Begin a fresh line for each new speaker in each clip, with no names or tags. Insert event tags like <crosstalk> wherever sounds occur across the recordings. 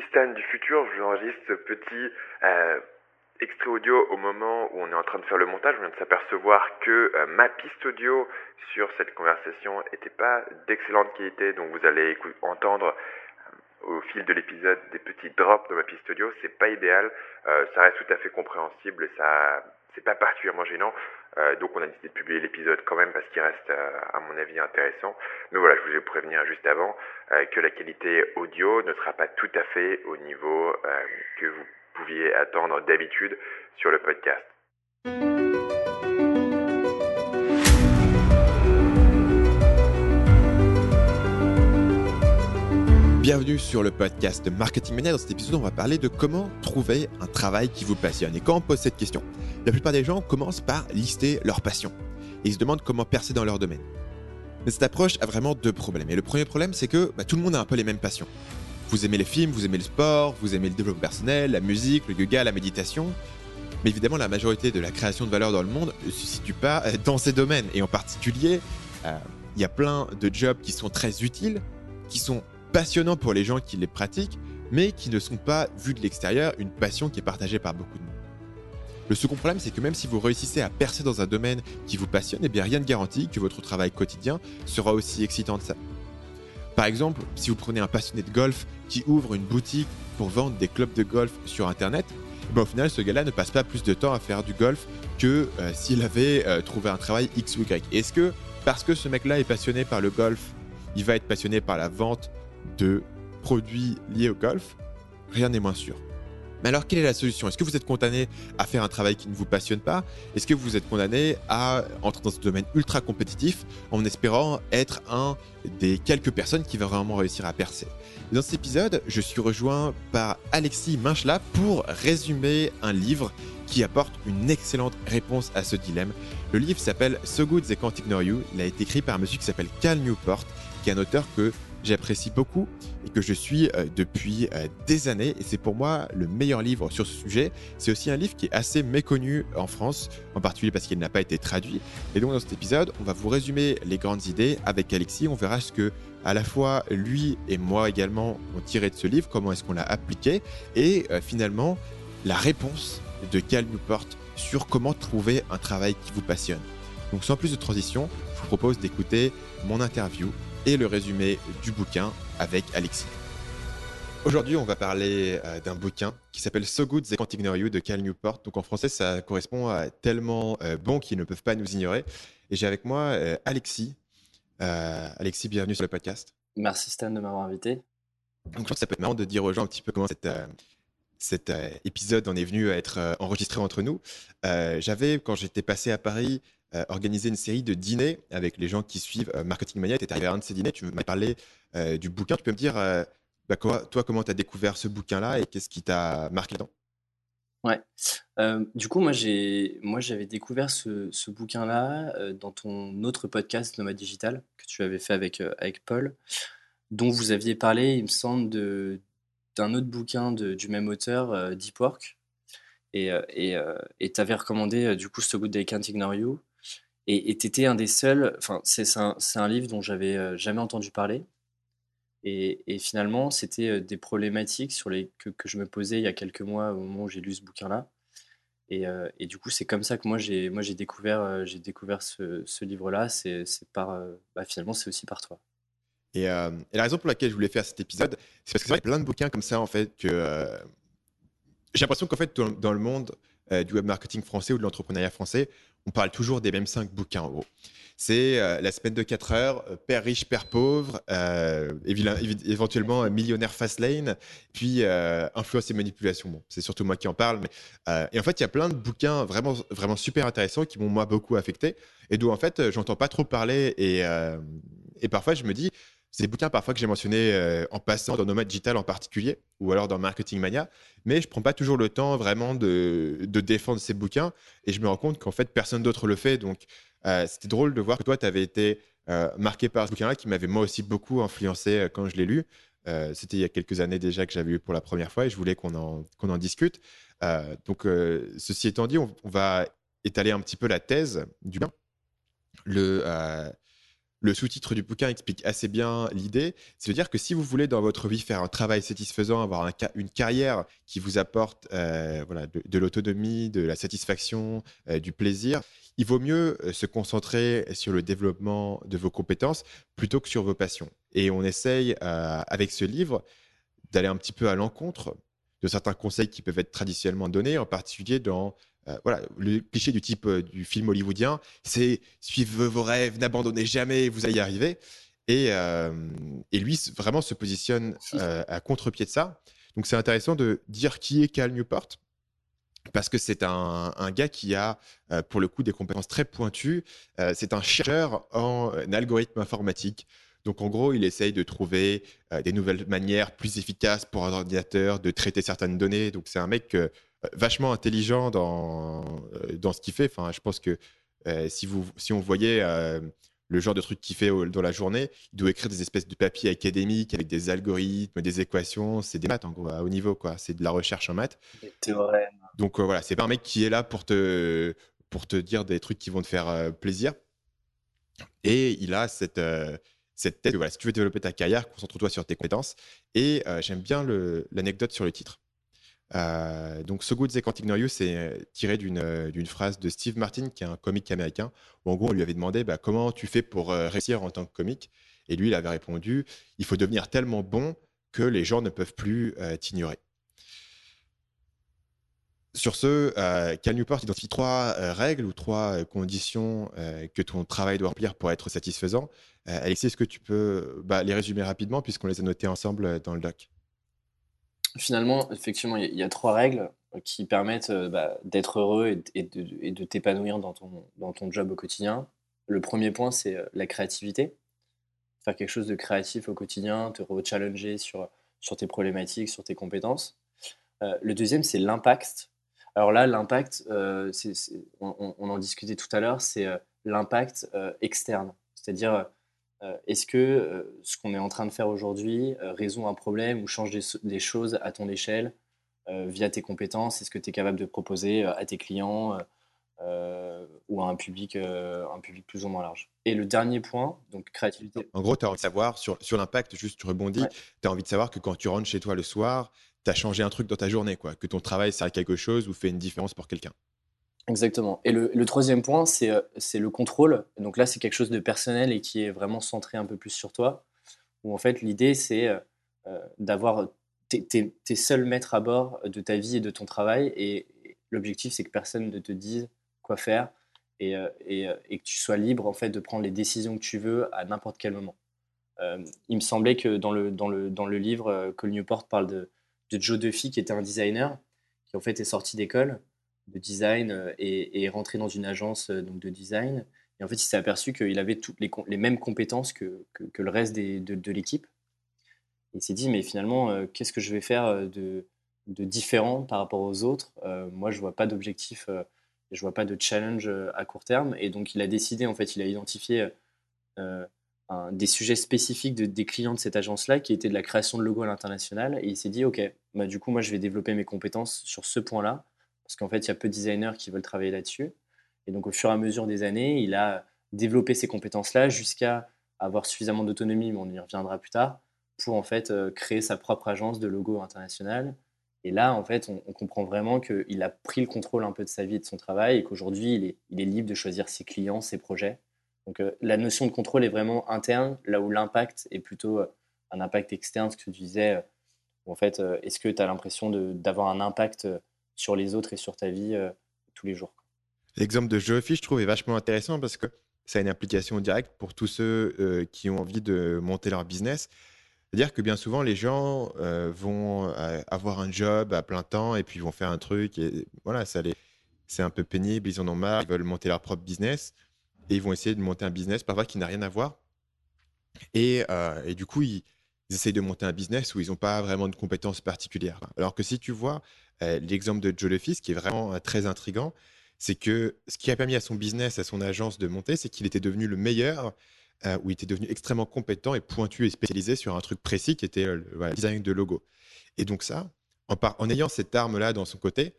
Stan du futur, je vous enregistre ce petit euh, extrait audio au moment où on est en train de faire le montage. On vient de s'apercevoir que euh, ma piste audio sur cette conversation n'était pas d'excellente qualité, donc vous allez entendre euh, au fil de l'épisode des petits drops de ma piste audio. C'est pas idéal, ça reste tout à fait compréhensible et ça c'est pas particulièrement gênant. Euh, donc on a décidé de publier l'épisode quand même parce qu'il reste euh, à mon avis intéressant. Mais voilà, je voulais vous prévenir juste avant euh, que la qualité audio ne sera pas tout à fait au niveau que vous pouviez attendre d'habitude sur le podcast.
Bienvenue sur le podcast Marketing Mania. Dans cet épisode, on va parler de comment trouver un travail qui vous passionne. Et quand on pose cette question, la plupart des gens commencent par lister leurs passions. Et ils se demandent comment percer dans leur domaine. Mais cette approche a vraiment deux problèmes. Et le premier problème, c'est que bah, tout le monde a un peu les mêmes passions. Vous aimez les films, vous aimez le sport, vous aimez le développement personnel, la musique, le yoga, la méditation. Mais évidemment, la majorité de la création de valeur dans le monde ne se situe pas euh, dans ces domaines. Et en particulier, euh, il y a plein de jobs qui sont très utiles, qui sont passionnants pour les gens qui les pratiquent, mais qui ne sont pas, vus de l'extérieur, une passion qui est partagée par beaucoup de monde. Le second problème, c'est que même si vous réussissez à percer dans un domaine qui vous passionne, eh bien rien ne garantit que votre travail quotidien sera aussi excitant que ça. Par exemple, si vous prenez un passionné de golf qui ouvre une boutique pour vendre des clubs de golf sur Internet, eh au final, ce gars-là ne passe pas plus de temps à faire du golf que euh, s'il avait euh, trouvé un travail X ou Y. Est-ce que parce que ce mec-là est passionné par le golf, il va être passionné par la vente de produits liés au golf, rien n'est moins sûr. Mais alors, quelle est la solution? Est-ce que vous êtes condamné à faire un travail qui ne vous passionne pas? Est-ce que vous êtes condamné à entrer dans ce domaine ultra compétitif en espérant être un des quelques personnes qui va vraiment réussir à percer? Dans cet épisode, je suis rejoint par Alexis Minchla pour résumer un livre qui apporte une excellente réponse à ce dilemme. Le livre s'appelle So Good They Can't Ignore You. Il a été écrit par un monsieur qui s'appelle Cal Newport, qui est un auteur que j'apprécie beaucoup et que je suis euh, depuis euh, des années. Et c'est pour moi le meilleur livre sur ce sujet. C'est aussi un livre qui est assez méconnu en France, en particulier parce qu'il n'a pas été traduit. Et donc dans cet épisode, on va vous résumer les grandes idées avec Alexis. On verra ce que à la fois lui et moi également ont tiré de ce livre, comment est-ce qu'on l'a appliqué, et euh, finalement la réponse de Cal Newport sur comment trouver un travail qui vous passionne. Donc sans plus de transition, je vous propose d'écouter mon interview et le résumé du bouquin avec Alexis. Aujourd'hui, on va parler euh, d'un bouquin qui s'appelle So Good They Can't Ignore You de Cal Newport. Donc en français, ça correspond à tellement euh, bon qu'ils ne peuvent pas nous ignorer. Et j'ai avec moi euh, Alexis. Alexis, bienvenue sur le podcast.
Merci Stan de m'avoir invité.
Donc je pense que ça peut être marrant de dire aux gens un petit peu comment cet épisode en est venu à être enregistré entre nous. J'avais, quand j'étais passé à Paris, euh, organiser une série de dîners avec les gens qui suivent euh, Marketing Mania. Tu es arrivé à un de ces dîners, tu m'as parlé euh, du bouquin. Tu peux me dire, bah, toi, comment tu as découvert ce bouquin-là et qu'est-ce qui t'a marqué dedans?
Ouais. du coup, moi, j'avais découvert ce, ce bouquin-là dans ton autre podcast Nomad Digital que tu avais fait avec, avec Paul, dont vous aviez parlé, il me semble, de, d'un autre bouquin du même auteur, Deep Work. Et tu avais recommandé, du coup, So Good They Can't Ignore You. Et tu étais un des seuls, enfin, c'est un, livre dont j'avais euh, jamais entendu parler. Et, finalement, c'était euh, des problématiques sur les, que, je me posais il y a quelques mois au moment où j'ai lu ce bouquin-là. Et, euh, du coup, c'est comme ça que moi, j'ai découvert, découvert ce, ce livre-là. C'est par, bah, finalement, c'est aussi par toi.
Et, la raison pour laquelle je voulais faire cet épisode, c'est parce que c'est vrai plein de bouquins comme ça, en fait, que j'ai l'impression qu'en fait, dans, le monde du web marketing français ou de l'entrepreneuriat français, on parle toujours des mêmes cinq bouquins en gros. C'est euh, La semaine de 4 heures, euh, Père riche, Père pauvre, euh, éventuellement Millionnaire fast lane, puis Influence et manipulation. C'est surtout moi qui en parle. Mais, et en fait, il y a plein de bouquins vraiment, vraiment super intéressants qui m'ont moi beaucoup affecté et d'où en fait, j'entends pas trop parler. Et parfois, je me dis, des bouquins parfois que j'ai mentionnés euh, en passant dans Nomad Digital en particulier, ou alors dans Marketing Mania, mais je prends pas toujours le temps vraiment de, défendre ces bouquins, et je me rends compte qu'en fait, personne d'autre le fait. Donc, euh, c'était drôle de voir que toi, tu avais été euh, marqué par ce bouquin-là, qui m'avait moi aussi beaucoup influencé quand je l'ai lu. c'était il y a quelques années déjà que j'avais lu pour la première fois, et je voulais qu'on en, qu'on en discute. donc, ceci étant dit, on, on, va étaler un petit peu la thèse du bien. Le le sous-titre du bouquin explique assez bien l'idée. C'est de dire que si vous voulez dans votre vie faire un travail satisfaisant, avoir une carrière qui vous apporte euh, de, l'autonomie, de la satisfaction, euh, du plaisir, il vaut mieux euh, se concentrer sur le développement de vos compétences plutôt que sur vos passions. Et on essaye avec ce livre d'aller un petit peu à l'encontre de certains conseils qui peuvent être traditionnellement donnés, en particulier dans euh, voilà, le cliché du type euh, du film hollywoodien, c'est suivez vos rêves, n'abandonnez jamais, vous allez y arriver. Et, euh, et lui, vraiment se positionne à contre-pied de ça. Donc, c'est intéressant de dire qui est Cal Newport, parce que c'est un, un, gars qui a, pour le coup, des compétences très pointues. c'est un chercheur en algorithme informatique. Donc, en gros, il essaye de trouver des nouvelles manières plus efficaces pour un ordinateur de traiter certaines données. Donc, c'est un mec vachement intelligent dans, euh, dans ce qu'il fait. Enfin, je pense que euh, si, vous, si on voyait euh, le genre de truc qu'il fait dans la journée, il doit écrire des espèces de papiers académiques avec des algorithmes, des équations. C'est des maths en gros, à haut niveau, quoi. C'est de la recherche en maths.
Des théorèmes.
Donc voilà, c'est pas un mec qui est là pour te, pour te dire des trucs qui vont te faire plaisir. Et il a cette, cette tête voilà, si tu veux développer ta carrière, concentre-toi sur tes compétences. Et j'aime bien l'anecdote sur le titre. Euh, donc, So Good Ignore You, c'est euh, tiré euh, d'une phrase de Steve Martin, qui est un comique américain, où en gros, on lui avait demandé bah, comment tu fais pour réussir en tant que comique? Et lui, il avait répondu il faut devenir tellement bon que les gens ne peuvent plus t'ignorer. Sur ce, Cal Newport identifie trois règles ou trois conditions que ton travail doit remplir pour être satisfaisant. Alexis, est-ce que tu peux bah, les résumer rapidement puisqu'on les a notées ensemble dans le doc?
Finalement, effectivement, il y, a trois règles euh, qui permettent euh, bah, d'être heureux et, de, t'épanouir dans ton, job au quotidien. Le premier point, c'est euh, la créativité. Faire quelque chose de créatif au quotidien, te re-challenger sur, tes problématiques, sur tes compétences. le deuxième, c'est l'impact. Alors là, l'impact, on, on, en discutait tout à l'heure, c'est l'impact externe. C'est-à-dire, est-ce que euh, ce qu'on est en train de faire aujourd'hui euh, résout un problème ou change des, choses à ton échelle via tes compétences? Est-ce que tu es capable de proposer à tes clients ou à un public, un public plus ou moins large? Et le dernier point, donc créativité.
En gros, tu as envie de savoir sur, sur l'impact, juste tu rebondis, tu as envie de savoir que quand tu rentres chez toi le soir, tu as changé un truc dans ta journée, quoi, que ton travail sert à quelque chose ou fait une différence pour quelqu'un.
Exactement. Et le, troisième point, euh, c'est le contrôle. Donc là, c'est quelque chose de personnel et qui est vraiment centré un peu plus sur toi. Où en fait, l'idée, c'est euh, euh, d'avoir. T'es es, seul maître à bord de ta vie et de ton travail. Et, l'objectif, c'est que personne ne te dise quoi faire et, que tu sois libre en fait de prendre les décisions que tu veux à n'importe quel moment. il me semblait que dans le, dans le, dans le livre, Cole Newport parle de, de Joe Duffy, qui était un designer, qui en fait est sorti d'école de design euh, et, est rentré dans une agence euh, donc, de design. Et en fait, il s'est aperçu qu'il avait toutes les, mêmes compétences que, que, le reste des, de, l'équipe. Il s'est dit, mais finalement, euh, qu'est-ce que je vais faire de, de, différent par rapport aux autres? Moi, je vois pas d'objectif, je vois pas de challenge à court terme. Et donc, il a décidé, en fait, il a identifié des sujets spécifiques de, des clients de cette agence-là, qui était de la création de logos à l'international. Et il s'est dit, OK, bah, du coup, moi, je vais développer mes compétences sur ce point-là parce qu'en fait, il y a peu de designers qui veulent travailler là-dessus. Et donc, au fur et à mesure des années, il a développé ces compétences-là jusqu'à avoir suffisamment d'autonomie, mais on y reviendra plus tard, pour en fait euh, créer sa propre agence de logo international. Et là, en fait, on, comprend vraiment qu'il a pris le contrôle un peu de sa vie et de son travail et qu'aujourd'hui, il est, libre de choisir ses clients, ses projets. Donc, euh, la notion de contrôle est vraiment interne, là où l'impact est plutôt euh, un impact externe, ce que tu disais. en fait, est-ce que tu as l'impression d'avoir un impact sur les autres et sur ta vie euh, tous les jours.
L'exemple de Geoffy, je trouve, est vachement intéressant parce que ça a une application directe pour tous ceux euh, qui ont envie de monter leur business. C'est-à-dire que bien souvent, les gens euh, vont avoir un job à plein temps et puis vont faire un truc voilà, ça les... c'est un peu pénible, ils en ont marre, ils veulent monter leur propre business et ils vont essayer de monter un business parfois qui n'a rien à voir. Et, du coup, ils, ils, essayent de monter un business où ils n'ont pas vraiment de compétences particulières. Alors que si tu vois euh, l'exemple de Joe Lefis, qui est vraiment euh, très intrigant, c'est que ce qui a permis à son business, à son agence de monter, c'est qu'il était devenu le meilleur, euh, où il était devenu extrêmement compétent et pointu et spécialisé sur un truc précis qui était le design de logo. Et donc ça, en, ayant cette arme-là dans son côté,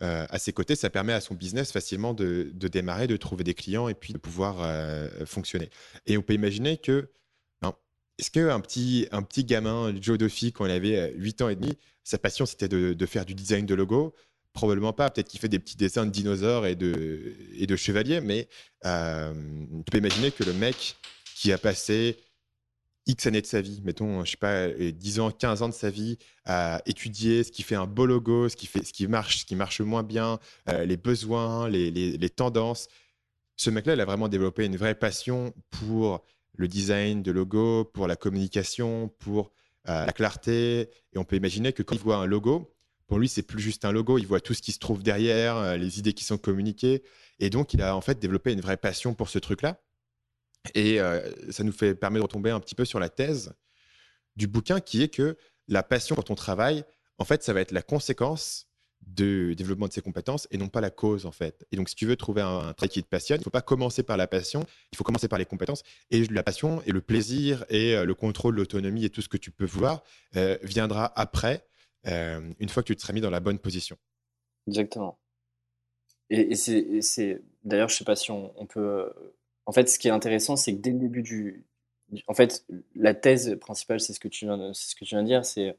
à ses côtés, ça permet à son business facilement de, démarrer, de trouver des clients et puis de pouvoir fonctionner. Et on peut imaginer que, est-ce qu'un petit, un petit gamin, Joe Duffy, quand il avait 8 ans et demi, sa passion c'était de, faire du design de logo? Probablement pas. Peut-être qu'il fait des petits dessins de dinosaures et de, et de chevaliers, mais tu peux imaginer que le mec qui a passé X années de sa vie, mettons, je sais pas, 10 ans, 15 ans de sa vie à étudier ce qui fait un beau logo, ce qui, fait, ce qui marche, ce qui marche moins bien, euh, les besoins, les, les, tendances. Ce mec-là, il a vraiment développé une vraie passion pour le design de logo, pour la communication, pour euh, la clarté. Et on peut imaginer que quand il voit un logo, pour lui, c'est plus juste un logo, il voit tout ce qui se trouve derrière, euh, les idées qui sont communiquées. Et donc, il a en fait développé une vraie passion pour ce truc-là. Et euh, ça nous fait permet de retomber un petit peu sur la thèse du bouquin qui est que la passion pour ton travail, en fait, ça va être la conséquence du développement de ses compétences et non pas la cause en fait. Et donc si tu veux trouver un, travail qui te passionne, il ne faut pas commencer par la passion, il faut commencer par les compétences et la passion et le plaisir et euh, le contrôle, l'autonomie et tout ce que tu peux vouloir euh, viendra après une fois que tu te seras mis dans la bonne position.
Exactement. Et, c'est d'ailleurs, je sais pas si on peut en fait, ce qui est intéressant, c'est que dès le début du, en fait, la thèse principale, c'est ce que tu viens, ce que tu viens de dire, c'est euh,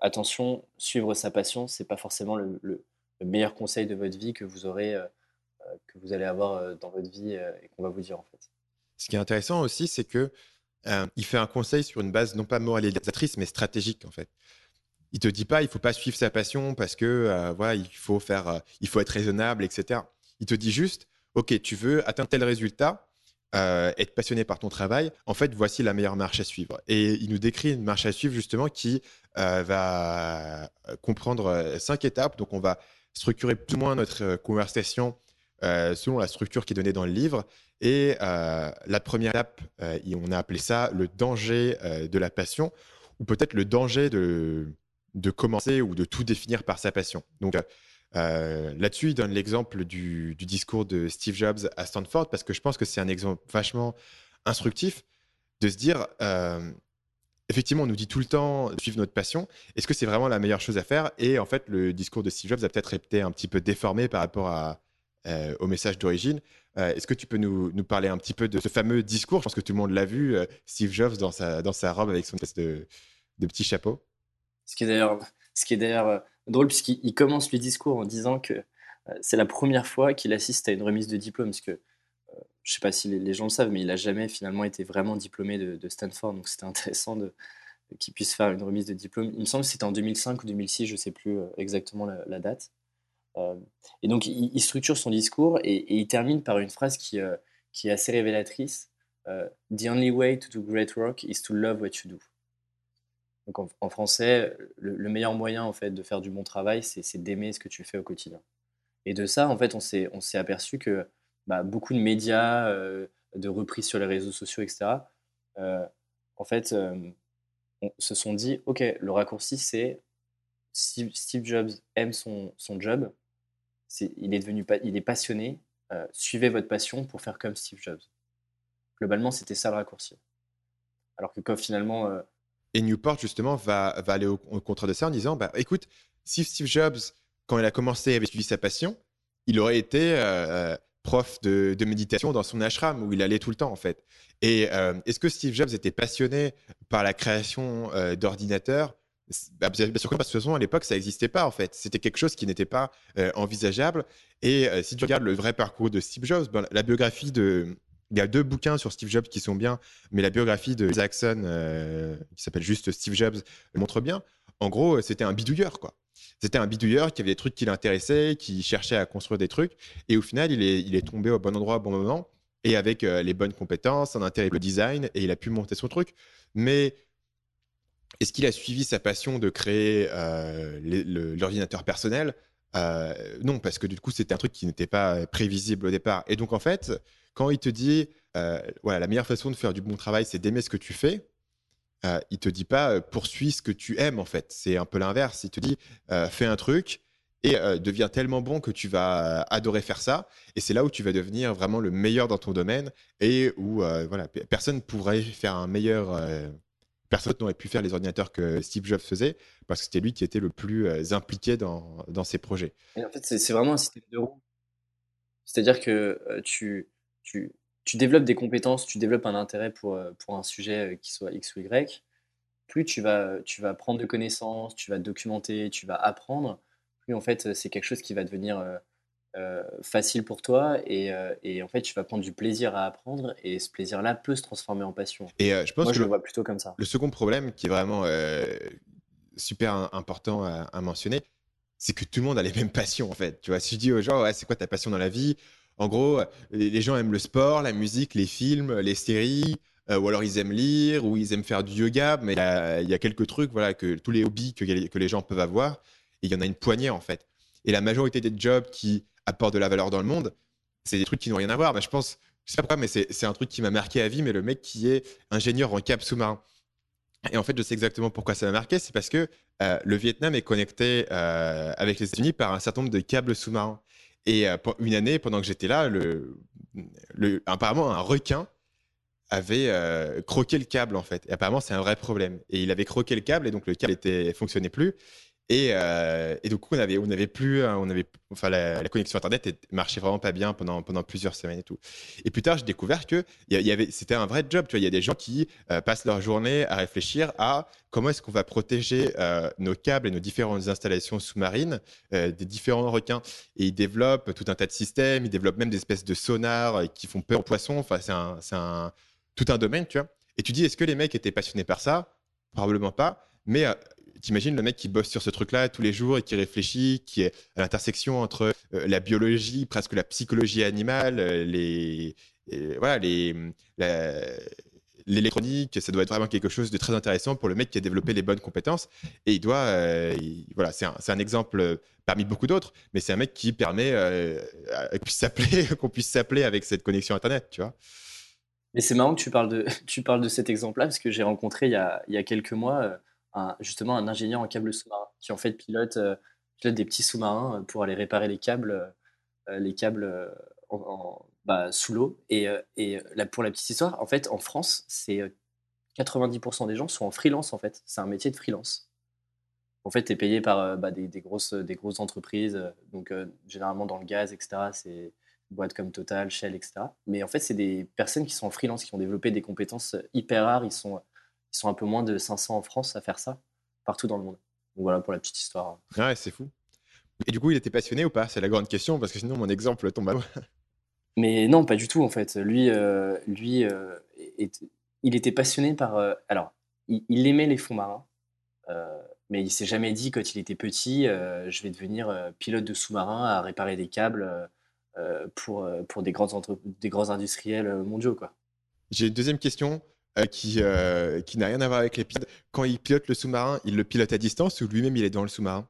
attention, suivre sa passion, c'est pas forcément le, meilleur conseil de votre vie que vous aurez, euh, euh, que vous allez avoir dans votre vie et qu'on va vous dire en fait.
Ce qui est intéressant aussi, c'est que il fait un conseil sur une base non pas moralisatrice, mais stratégique en fait. Il te dit pas, il faut pas suivre sa passion parce que voilà, il faut faire, il faut être raisonnable, etc. Il te dit juste, ok, tu veux atteindre tel résultat, euh, être passionné par ton travail, en fait, voici la meilleure marche à suivre. Et il nous décrit une marche à suivre justement qui euh, va comprendre euh, cinq étapes. Donc, on va structurer plus ou moins notre conversation selon la structure qui est donnée dans le livre. Et la première étape, on a appelé ça le danger de la passion, ou peut-être le danger de, de commencer ou de tout définir par sa passion. Donc, euh, là-dessus, il donne l'exemple du, discours de Steve Jobs à Stanford parce que je pense que c'est un exemple vachement instructif de se dire, euh, effectivement, on nous dit tout le temps de suivre notre passion. Est-ce que c'est vraiment la meilleure chose à faire? Et en fait, le discours de Steve Jobs a peut-être été un petit peu déformé par rapport euh, au message d'origine. Est-ce que tu peux nous, parler un petit peu de ce fameux discours? Je pense que tout le monde l'a vu, Steve Jobs dans sa, dans sa robe avec son espèce de, de petit chapeau.
Ce qui est d'ailleurs, drôle puisqu'il commence le discours en disant que euh, c'est la première fois qu'il assiste à une remise de diplôme, parce que euh, je ne sais pas si les, gens le savent, mais il n'a jamais finalement été vraiment diplômé de, Stanford, donc c'était intéressant de, qu'il puisse faire une remise de diplôme. Il me semble que c'était en 2005 ou 2006, je ne sais plus euh, exactement la, date. et donc il, structure son discours et, il termine par une phrase qui, qui est assez révélatrice. The only way to do great work is to love what you do. Donc en, français, le, meilleur moyen en fait de faire du bon travail, c'est d'aimer ce que tu fais au quotidien. Et de ça, en fait, on s'est aperçu que bah, beaucoup de médias, euh, de reprises sur les réseaux sociaux, etc. Euh, en fait, euh, on, se sont dit, ok, le raccourci c'est Steve, Jobs aime son, son job, il est devenu il est passionné, suivez votre passion pour faire comme Steve Jobs. Globalement, c'était ça le raccourci. Alors que quand finalement
et Newport, justement, va, va aller au, contraire de ça en disant bah, écoute, si Steve Jobs, quand il a commencé, avait suivi sa passion, il aurait été euh, euh, prof de, méditation dans son ashram où il allait tout le temps, en fait. Et euh, est-ce que Steve Jobs était passionné par la création d'ordinateurs? Bah, parce que de toute façon, à l'époque, ça n'existait pas, en fait. C'était quelque chose qui n'était pas envisageable. Et si tu regardes le vrai parcours de Steve Jobs, ben, la biographie de, il y a deux bouquins sur Steve Jobs qui sont bien, mais la biographie de Jackson, euh, qui s'appelle juste Steve Jobs, montre bien. En gros, c'était un bidouilleur, quoi. C'était un bidouilleur qui avait des trucs qui l'intéressaient, qui cherchait à construire des trucs. Et au final, il est, tombé au bon endroit au bon moment et avec euh, les bonnes compétences, un intérêt pour le design, et il a pu monter son truc. Mais est-ce qu'il a suivi sa passion de créer euh, l'ordinateur personnel? Non, parce que du coup, c'était un truc qui n'était pas prévisible au départ. Et donc, en fait, quand il te dit, euh, voilà, la meilleure façon de faire du bon travail, c'est d'aimer ce que tu fais, euh, il te dit pas euh, poursuis ce que tu aimes en fait. C'est un peu l'inverse. Il te dit euh, fais un truc et deviens tellement bon que tu vas adorer faire ça. Et c'est là où tu vas devenir vraiment le meilleur dans ton domaine et où voilà, personne pourrait faire un meilleur, personne n'aurait pu faire les ordinateurs que Steve Jobs faisait parce que c'était lui qui était le plus impliqué dans, dans ces projets.
Et en fait, c'est vraiment un système de roue. C'est-à-dire que tu, tu, tu, développes des compétences, tu développes un intérêt pour, pour un sujet qui soit X ou Y. Plus tu vas, tu vas prendre de connaissances, tu vas documenter, tu vas apprendre, plus en fait c'est quelque chose qui va devenir euh, facile pour toi et, euh, et, en fait tu vas prendre du plaisir à apprendre et ce plaisir là peut se transformer en passion.
Et euh, je pense
Moi,
que
je le vois plutôt comme ça.
Le second problème qui est vraiment super important à, mentionner, c'est que tout le monde a les mêmes passions en fait. Tu vois, si je dis aux gens ouais, c'est quoi ta passion dans la vie, en gros les, gens aiment le sport, la musique, les films, les séries. ou alors ils aiment lire, ou ils aiment faire du yoga, mais il y, a quelques trucs, voilà, que tous les hobbies que, les gens peuvent avoir, il y en a une poignée en fait. Et la majorité des jobs qui apporte de la valeur dans le monde, c'est des trucs qui n'ont rien à voir. Mais je pense, je sais pas mais c'est un truc qui m'a marqué à vie. Mais le mec qui est ingénieur en câble sous-marin. Et en fait, je sais exactement pourquoi ça m'a marqué. C'est parce que euh, le Vietnam est connecté euh, avec les États-Unis par un certain nombre de câbles sous-marins. Et euh, une année, pendant que j'étais là, le, apparemment, un requin avait croqué le câble en fait. Et apparemment, c'est un vrai problème. Et il avait croqué le câble et donc le câble était fonctionnait plus. Et, euh, et, du coup, on avait, plus, euh, on avait, enfin, la, connexion internet marchait vraiment pas bien pendant, plusieurs semaines et tout. Et plus tard, j'ai découvert que c'était un vrai job. Tu vois, il y a des gens qui euh, passent leur journée à réfléchir à comment est-ce qu'on va protéger nos câbles et nos différentes installations sous-marines des différents requins. Et ils développent tout un tas de systèmes. Ils développent même des espèces de sonars qui font peur aux poissons. Enfin, c'est un, tout un domaine, tu vois. Et tu dis, est-ce que les mecs étaient passionnés par ça? Probablement pas. Mais t'imagines le mec qui bosse sur ce truc-là tous les jours et qui réfléchit, qui est à l'intersection entre euh, la biologie, presque la psychologie animale, euh, les, voilà, les, l'électronique, ça doit être vraiment quelque chose de très intéressant pour le mec qui a développé les bonnes compétences. Et il doit, euh, voilà, c'est un, un, exemple parmi beaucoup d'autres, mais c'est un mec qui permet <laughs> qu'on puisse s'appeler avec cette connexion Internet, tu vois.
Mais c'est marrant que tu parles de, <laughs> tu parles de cet exemple-là, parce que j'ai rencontré il y, a, il y a quelques mois justement un ingénieur en câble sous-marin qui en fait pilote, euh, des petits sous-marins euh, pour aller réparer les câbles, euh, les câbles en, bah, sous l'eau. Et, pour la petite histoire, en fait, en France, c'est 90% des gens sont en freelance en fait. C'est un métier de freelance. En fait, tu es payé par bah, des, grosses, des grosses entreprises, donc généralement dans le gaz, etc. C'est boîtes comme Total, Shell, etc. Mais en fait, c'est des personnes qui sont en freelance, qui ont développé des compétences hyper rares. Ils sont ils sont un peu moins de 500 en France à faire ça, partout dans le monde. Donc voilà pour la petite histoire.
Ouais, c'est fou. Et du coup, il était passionné ou pas? C'est la grande question, parce que sinon, mon exemple tombe à. <laughs>
Mais non, pas du tout, en fait. Lui, euh, lui euh, il était passionné par... Euh, alors, il, aimait les fonds marins, mais il s'est jamais dit, quand il était petit, je vais devenir pilote de sous-marin à réparer des câbles pour, pour des, grands des grands industriels mondiaux. quoi.
J'ai une deuxième question. Euh, qui, euh, qui n'a rien à voir avec les pilotes. Quand il pilote le sous-marin, il le pilote à distance ou lui-même il est dans le sous-marin?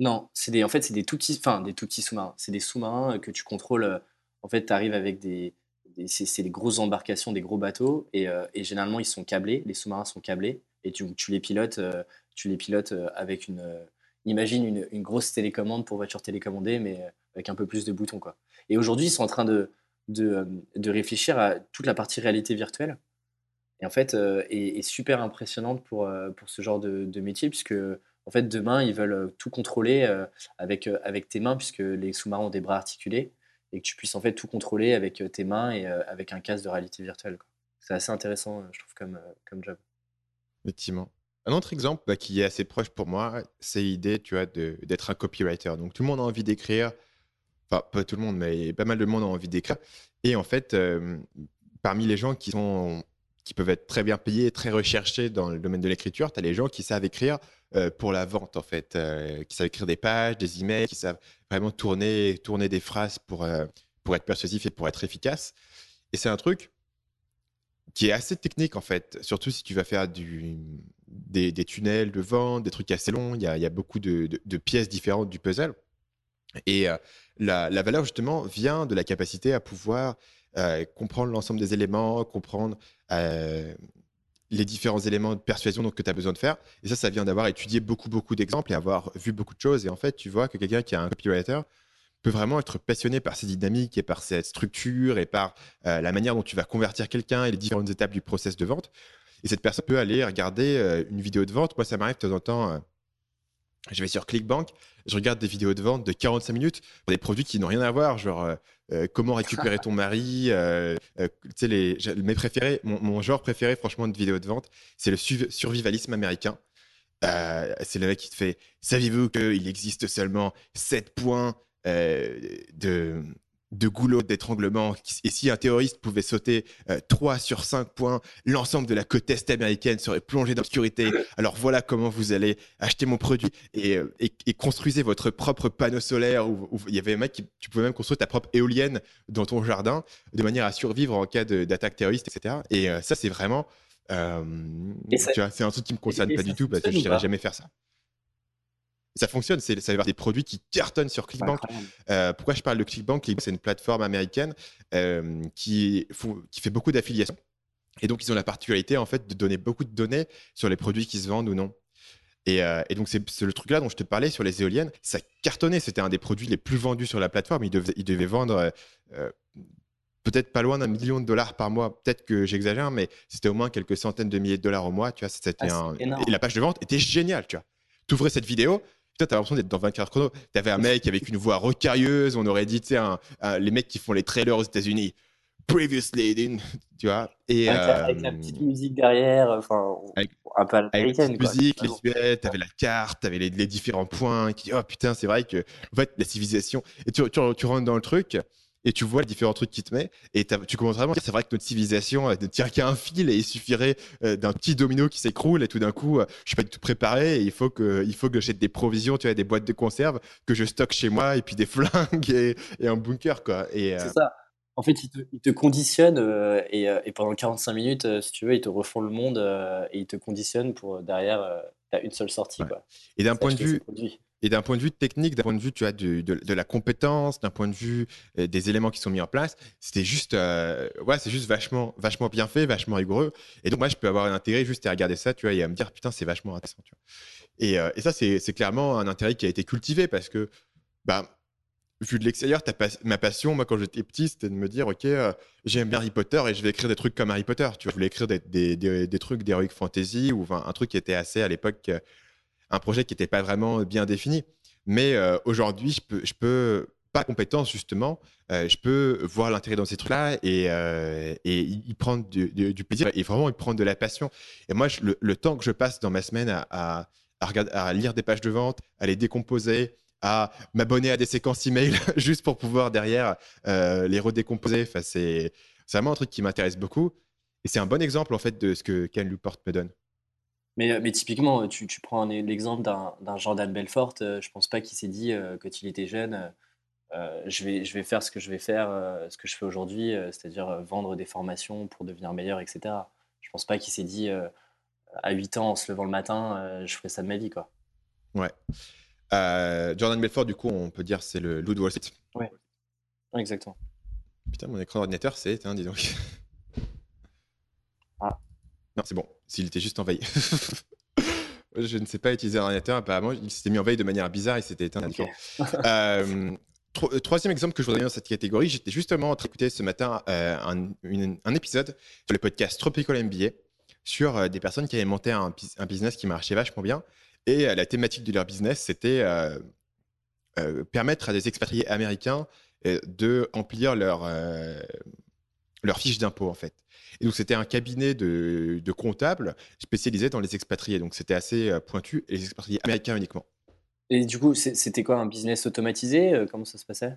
Non, c'est en fait, c'est des tout petits, enfin, des tout sous-marins. C'est des sous-marins que tu contrôles. En fait, tu arrives avec des. c'est des grosses embarcations, des gros bateaux, et, euh, généralement ils sont câblés, les sous-marins sont câblés, et tu, tu les pilotes, tu les pilotes avec une. imagine une, une, grosse télécommande pour voiture télécommandée, mais avec un peu plus de boutons. Quoi. Et aujourd'hui, ils sont en train de, de, de réfléchir à toute la partie réalité virtuelle et en fait euh, est, super impressionnante pour, euh, pour ce genre de, métier puisque en fait demain ils veulent euh, tout contrôler avec, avec tes mains puisque les sous-marins ont des bras articulés et que tu puisses en fait tout contrôler avec tes mains et avec un casque de réalité virtuelle. C'est assez intéressant je trouve comme, comme job.
Effectivement. Un autre exemple bah, qui est assez proche pour moi, c'est l'idée, d'être un copywriter. Donc tout le monde a envie d'écrire, enfin pas tout le monde, mais pas mal de monde a envie d'écrire. Et en fait, parmi les gens qui sont qui peuvent être très bien payés, très recherchés dans le domaine de l'écriture. Tu as les gens qui savent écrire euh, pour la vente, en fait, euh, qui savent écrire des pages, des emails, qui savent vraiment tourner, tourner des phrases pour, euh, pour être persuasif et pour être efficace. Et c'est un truc qui est assez technique, en fait, surtout si tu vas faire des, tunnels de vente, des trucs assez longs. Il y a, beaucoup de, pièces différentes du puzzle. Et la, valeur, justement, vient de la capacité à pouvoir euh, comprendre l'ensemble des éléments, comprendre euh, les différents éléments de persuasion donc, que tu as besoin de faire. Et ça, ça vient d'avoir étudié beaucoup, beaucoup d'exemples et avoir vu beaucoup de choses. Et en fait, tu vois que quelqu'un qui a un copywriter peut vraiment être passionné par ces dynamiques et par cette structure et par euh, la manière dont tu vas convertir quelqu'un et les différentes étapes du process de vente. Et cette personne peut aller regarder une vidéo de vente. Moi, ça m'arrive de temps en temps. Je vais sur ClickBank, je regarde des vidéos de vente de 45 minutes pour des produits qui n'ont rien à voir, genre comment récupérer ton mari. sais, les, mes préférés, mon, genre préféré, franchement, de vidéos de vente, c'est le survivalisme américain. c'est le mec qui te fait Saviez-vous qu'il existe seulement 7 points de, de goulot d'étranglement. Et si un terroriste pouvait sauter 3 euh, sur 5 points, l'ensemble de la côte est américaine serait plongé dans l'obscurité. Alors voilà comment vous allez acheter mon produit et, euh, construisez votre propre panneau solaire. Où, il y avait un mec qui, tu pouvais même construire ta propre éolienne dans ton jardin de manière à survivre en cas d'attaque terroriste, etc. Et euh, ça, c'est vraiment. c'est un truc qui me concerne pas du tout parce que je n'irai jamais faire ça ça fonctionne. C'est, ça va avoir des produits qui cartonnent sur ClickBank. Euh, pourquoi je parle de ClickBank ClickBank, c'est une plateforme américaine euh, qui, qui fait beaucoup d'affiliations. Et donc, ils ont la particularité, en fait, de donner beaucoup de données sur les produits qui se vendent ou non. Et, euh, donc, c'est, le truc-là dont je te parlais sur les éoliennes. Ça cartonnait. C'était un des produits les plus vendus sur la plateforme. Ils devaient, ils devaient vendre peut-être pas loin d'un million de dollars par mois. Peut-être que j'exagère, mais c'était au moins quelques centaines de milliers de dollars au mois. Tu vois, c'était ah, Et la page de vente était géniale, tu vois. Tu ouvrais cette vidéo, Putain, t'as l'impression d'être dans 24 chrono. T'avais un mec avec une voix rocailleuse, on aurait dit, tu sais, les mecs qui font les trailers aux États-Unis. Previously, tu vois.
Et, avec, la, euh, petite musique derrière, enfin, un peu américaine.
Avec la musique, les visuels, t'avais la carte, t'avais les, les différents points. Qui, oh putain, c'est vrai que, en fait, la civilisation. Et tu, tu, tu rentres dans le truc, et tu vois les différents trucs qui te met et tu commences vraiment à dire c'est vrai que notre civilisation euh, ne tire qu'à un fil et il suffirait euh, d'un petit domino qui s'écroule et tout d'un coup euh, je suis pas du tout préparé et il faut que il faut que j'achète des provisions tu vois des boîtes de conserve que je stocke chez moi et puis des <laughs> flingues et, un bunker quoi et
c'est ça en fait, ils te, conditionnent et, et, pendant 45 minutes, si tu veux, ils te refont le monde et ils te conditionnent pour derrière, tu as une seule sortie. Quoi.
Et d'un point de vue, et d'un point de vue technique, d'un point de vue tu vois, de, de, la compétence, d'un point de vue euh, des éléments qui sont mis en place, c'était juste, euh, ouais, c'est juste vachement, vachement bien fait, vachement rigoureux. Et donc moi, je peux avoir un intérêt juste à regarder ça, tu vois, et à me dire putain, c'est vachement intéressant. Et, euh, et, ça, c'est clairement un intérêt qui a été cultivé parce que, bah, vu de l'extérieur, ma passion, moi, quand j'étais petit, c'était de me dire, ok, j'aime bien Harry Potter et je vais écrire des trucs comme Harry Potter. Tu vois, je voulais écrire des, des, des, des trucs d'heroic fantasy ou un truc qui était assez à l'époque un projet qui n'était pas vraiment bien défini. Mais euh, aujourd'hui, je peux, je peux, pas compétence justement, euh, je peux voir l'intérêt dans ces trucs-là et, euh, y prendre du, plaisir et vraiment y prendre de la passion. Et moi, le, temps que je passe dans ma semaine à, lire des pages de vente, à les décomposer, à m'abonner à des séquences email <laughs> juste pour pouvoir derrière les redécomposer, c'est vraiment un truc qui m'intéresse beaucoup. Et c'est un bon exemple en fait de ce que Ken Newport me donne.
Mais, mais typiquement, tu, tu prends l'exemple d'un Jordan Belfort. Euh, je pense pas qu'il s'est dit euh, quand il était jeune, euh, je, vais, je vais faire ce que je vais faire, ce que je fais aujourd'hui, c'est-à-dire vendre des formations pour devenir meilleur, etc. Je pense pas qu'il s'est dit à 8 ans en se levant le matin, je ferai ça de ma vie, quoi.
Ouais. Jordan Belfort, du coup, on peut dire c'est le loup de Wall Street.
Ouais. Exactement.
Putain, mon écran d'ordinateur, c'est éteint, dis donc. <laughs> Non, c'est bon. S'il était juste en veille. <laughs> je ne sais pas utiliser un ordinateur, apparemment. Il s'était mis en veille de manière bizarre et s'était éteint. Euh, euh, troisième exemple que je voudrais donner dans cette catégorie, j'étais justement en train d'écouter ce matin euh, un, épisode sur le podcast Tropical MBA sur des personnes qui avaient monté un, business qui marchait vachement bien. Et la thématique de leur business, c'était permettre à des expatriés américains de remplir leur, leur fiche d'impôt, en fait. Et donc, c'était un cabinet de, comptables spécialisé dans les expatriés. Donc, c'était assez euh, pointu et les expatriés américains uniquement.
Et du coup, c'était quoi un business automatisé euh, Comment ça se passait?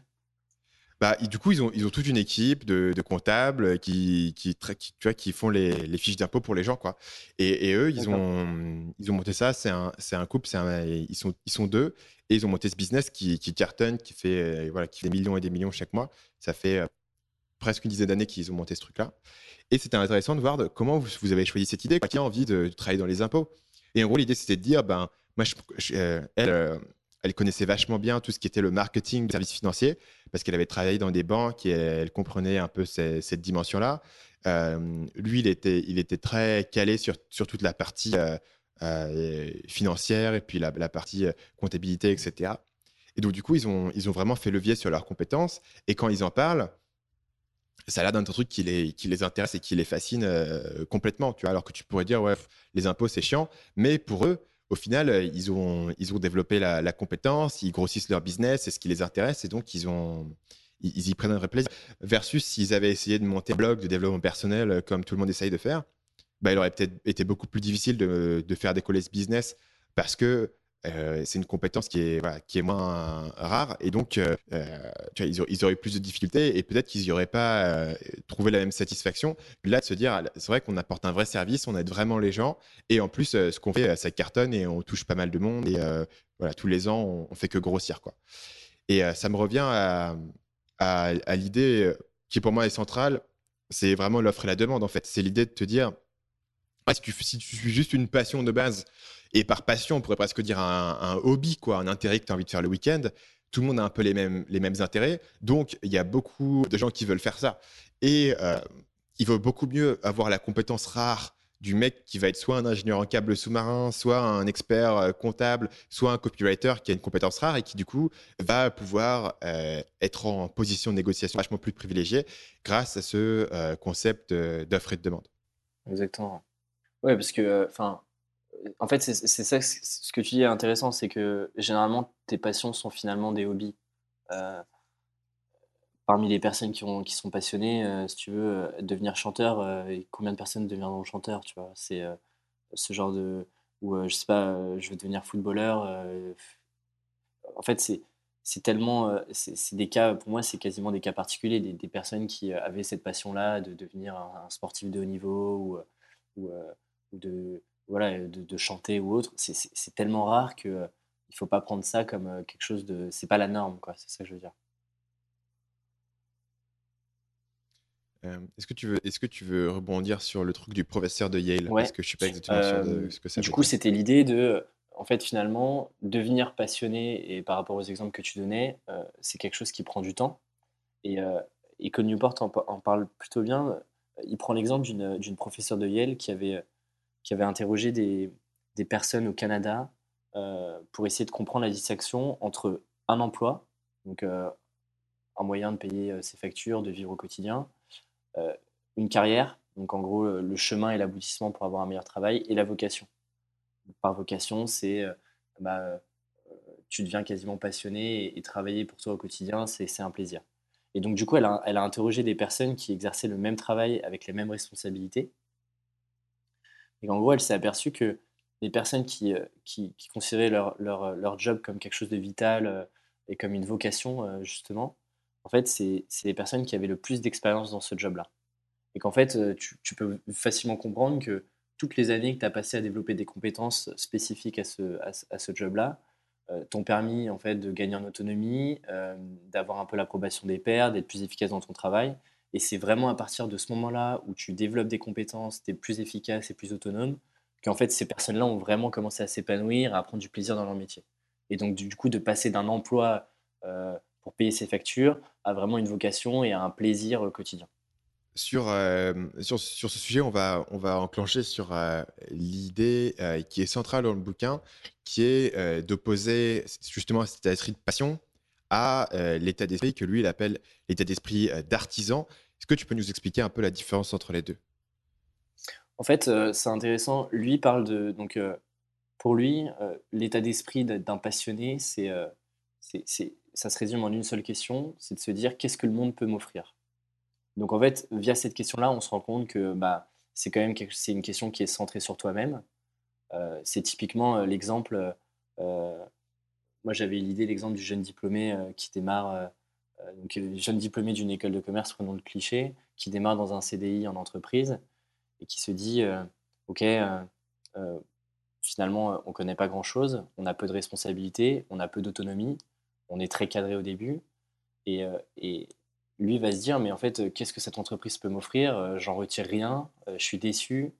Bah, du coup, ils ont, ils ont toute une équipe de, comptables qui, qui, tu vois, qui font les, les fiches d'impôt pour les gens. Quoi. Et, eux, ils ont, ils ont monté ça. C'est un, un, couple, un, ils, sont, ils sont deux. Et ils ont monté ce business qui, qui cartonne, qui fait, euh, voilà, qui fait des millions et des millions chaque mois. Ça fait presque une dizaine d'années qu'ils ont monté ce truc-là. Et c'était intéressant de voir comment vous, avez choisi cette idée, qui a envie de, travailler dans les impôts? Et en gros, l'idée, c'était de dire, ben, moi, euh, elle, euh, elle connaissait vachement bien tout ce qui était le marketing des services financiers, parce qu'elle avait travaillé dans des banques et elle comprenait un peu cette dimension-là. Euh, lui, il était, il était très calé sur, sur toute la partie financière et puis la, la partie comptabilité, etc. Et donc, du coup, ils ont, ils ont vraiment fait levier sur leurs compétences. Et quand ils en parlent, ça a l'air d'un truc qui les, intéresse et qui les fascine complètement, tu vois, alors que tu pourrais dire, ouais, les impôts, c'est chiant, mais pour eux, au final, ils ont, ils ont développé la, compétence, ils grossissent leur business, c'est ce qui les intéresse, et donc ils y prennent un plaisir. Versus s'ils avaient essayé de monter un blog de développement personnel euh, comme tout le monde essaye de faire, bah, il aurait peut-être été beaucoup plus difficile de, de, faire décoller ce business parce que euh, c'est une compétence qui est, qui est moins rare et donc euh, tu vois, ils, auraient, plus de difficultés et peut-être qu'ils n'y auraient pas trouvé la même satisfaction. Là, de se dire, c'est vrai qu'on apporte un vrai service, on aide vraiment les gens et en plus, ce qu'on fait, ça cartonne et on touche pas mal de monde et voilà, tous les ans, on, on fait que grossir. Quoi. Et ça me revient à, l'idée euh, qui pour moi est centrale, c'est vraiment l'offre et la demande en fait. C'est l'idée de te dire, ah, si, tu, si tu suis juste une passion de base, et par passion, on pourrait presque dire un, hobby, quoi, un intérêt que tu as envie de faire le week-end, tout le monde a un peu les mêmes, les mêmes intérêts. Donc, il y a beaucoup de gens qui veulent faire ça. Et euh, il vaut beaucoup mieux avoir la compétence rare du mec qui va être soit un ingénieur en câble sous-marin, soit un expert euh, comptable, soit un copywriter qui a une compétence rare et qui du coup va pouvoir euh, être en position de négociation vachement plus privilégiée grâce à ce concept d'offre et de demande.
Exactement. Oui, parce que, enfin, en fait, c'est ça, ce que tu dis est intéressant, c'est que généralement, tes passions sont finalement des hobbies parmi les personnes qui, ont, qui sont passionnées, euh, si tu veux, euh, devenir chanteur, euh, et combien de personnes deviendront chanteurs, tu vois? C'est ce genre de... Ou je sais pas, je veux devenir footballeur. en fait, c'est tellement, c'est des cas, pour moi, c'est quasiment des cas particuliers, des, des personnes qui avaient cette passion-là de devenir un, sportif de haut niveau ou, ou, de, voilà, de, de, chanter ou autre. C'est tellement rare que il faut pas prendre ça comme quelque chose de, c'est pas la norme, quoi. C'est ça que je veux dire.
est-ce que tu veux, est-ce que tu veux rebondir sur le truc du professeur de Yale?
Parce
que
je suis pas exactement sûr de ce que ça. Du coup, c'était l'idée de, en fait, finalement, devenir passionné et par rapport aux exemples que tu donnais, c'est quelque chose qui prend du temps. Et, et que Newport en, parle plutôt bien. Il prend l'exemple d'une professeure de Yale qui avait, qui avait interrogé des, personnes au Canada pour essayer de comprendre la distinction entre un emploi, donc un moyen de payer ses factures, de vivre au quotidien, euh, une carrière, donc en gros le chemin et l'aboutissement pour avoir un meilleur travail, et la vocation. Par vocation, c'est euh, bah, euh, tu deviens quasiment passionné et, travailler pour toi au quotidien, c'est un plaisir. Et donc, du coup, elle a, interrogé des personnes qui exerçaient le même travail avec les mêmes responsabilités. Et en gros, elle s'est aperçue que les personnes qui, qui, considéraient leur, leur, job comme quelque chose de vital et comme une vocation, justement, en fait, c'est les personnes qui avaient le plus d'expérience dans ce job-là. Et qu'en fait, euh, tu, peux facilement comprendre que toutes les années que tu as passées à développer des compétences spécifiques à ce, job-là euh, t'ont permis en fait, de gagner en autonomie, euh, d'avoir un peu l'approbation des pairs, d'être plus efficace dans ton travail. Et c'est vraiment à partir de ce moment-là où tu développes des compétences, tu es plus efficace et plus autonome, qu'en fait ces personnes-là ont vraiment commencé à s'épanouir, à prendre du plaisir dans leur métier. Et donc du coup de passer d'un emploi pour payer ses factures, a vraiment une vocation et a un plaisir euh, quotidien.
Sur, euh, sur, sur, ce sujet, on va, on va enclencher sur euh, l'idée qui est centrale dans le bouquin, qui est d'opposer justement cet état d'esprit de passion à l'état d'esprit que lui, il appelle l'état d'esprit d'artisan. Est-ce que tu peux nous expliquer un peu la différence entre les deux?
En fait, c'est intéressant. Lui parle de. Donc, pour lui, l'état d'esprit d'un passionné, c'est ça se résume en une seule question, c'est de se dire qu'est-ce que le monde peut m'offrir? Donc en fait, via cette question-là, on se rend compte que bah, c'est quand même c'est une question qui est centrée sur toi-même. Euh, c'est typiquement euh, l'exemple. Euh, moi, j'avais l'idée, l'exemple du jeune diplômé qui démarre, donc jeune diplômé d'une école de commerce, prenons le cliché, qui démarre dans un CDI en entreprise et qui se dit, ok, finalement, on connaît pas grand-chose, on a peu de responsabilités, on a peu d'autonomie on est très cadré au début. Et, euh, et, lui va se dire, mais en fait, euh, qu'est-ce que cette entreprise peut m'offrir? Euh, J'en retire rien, je suis déçu.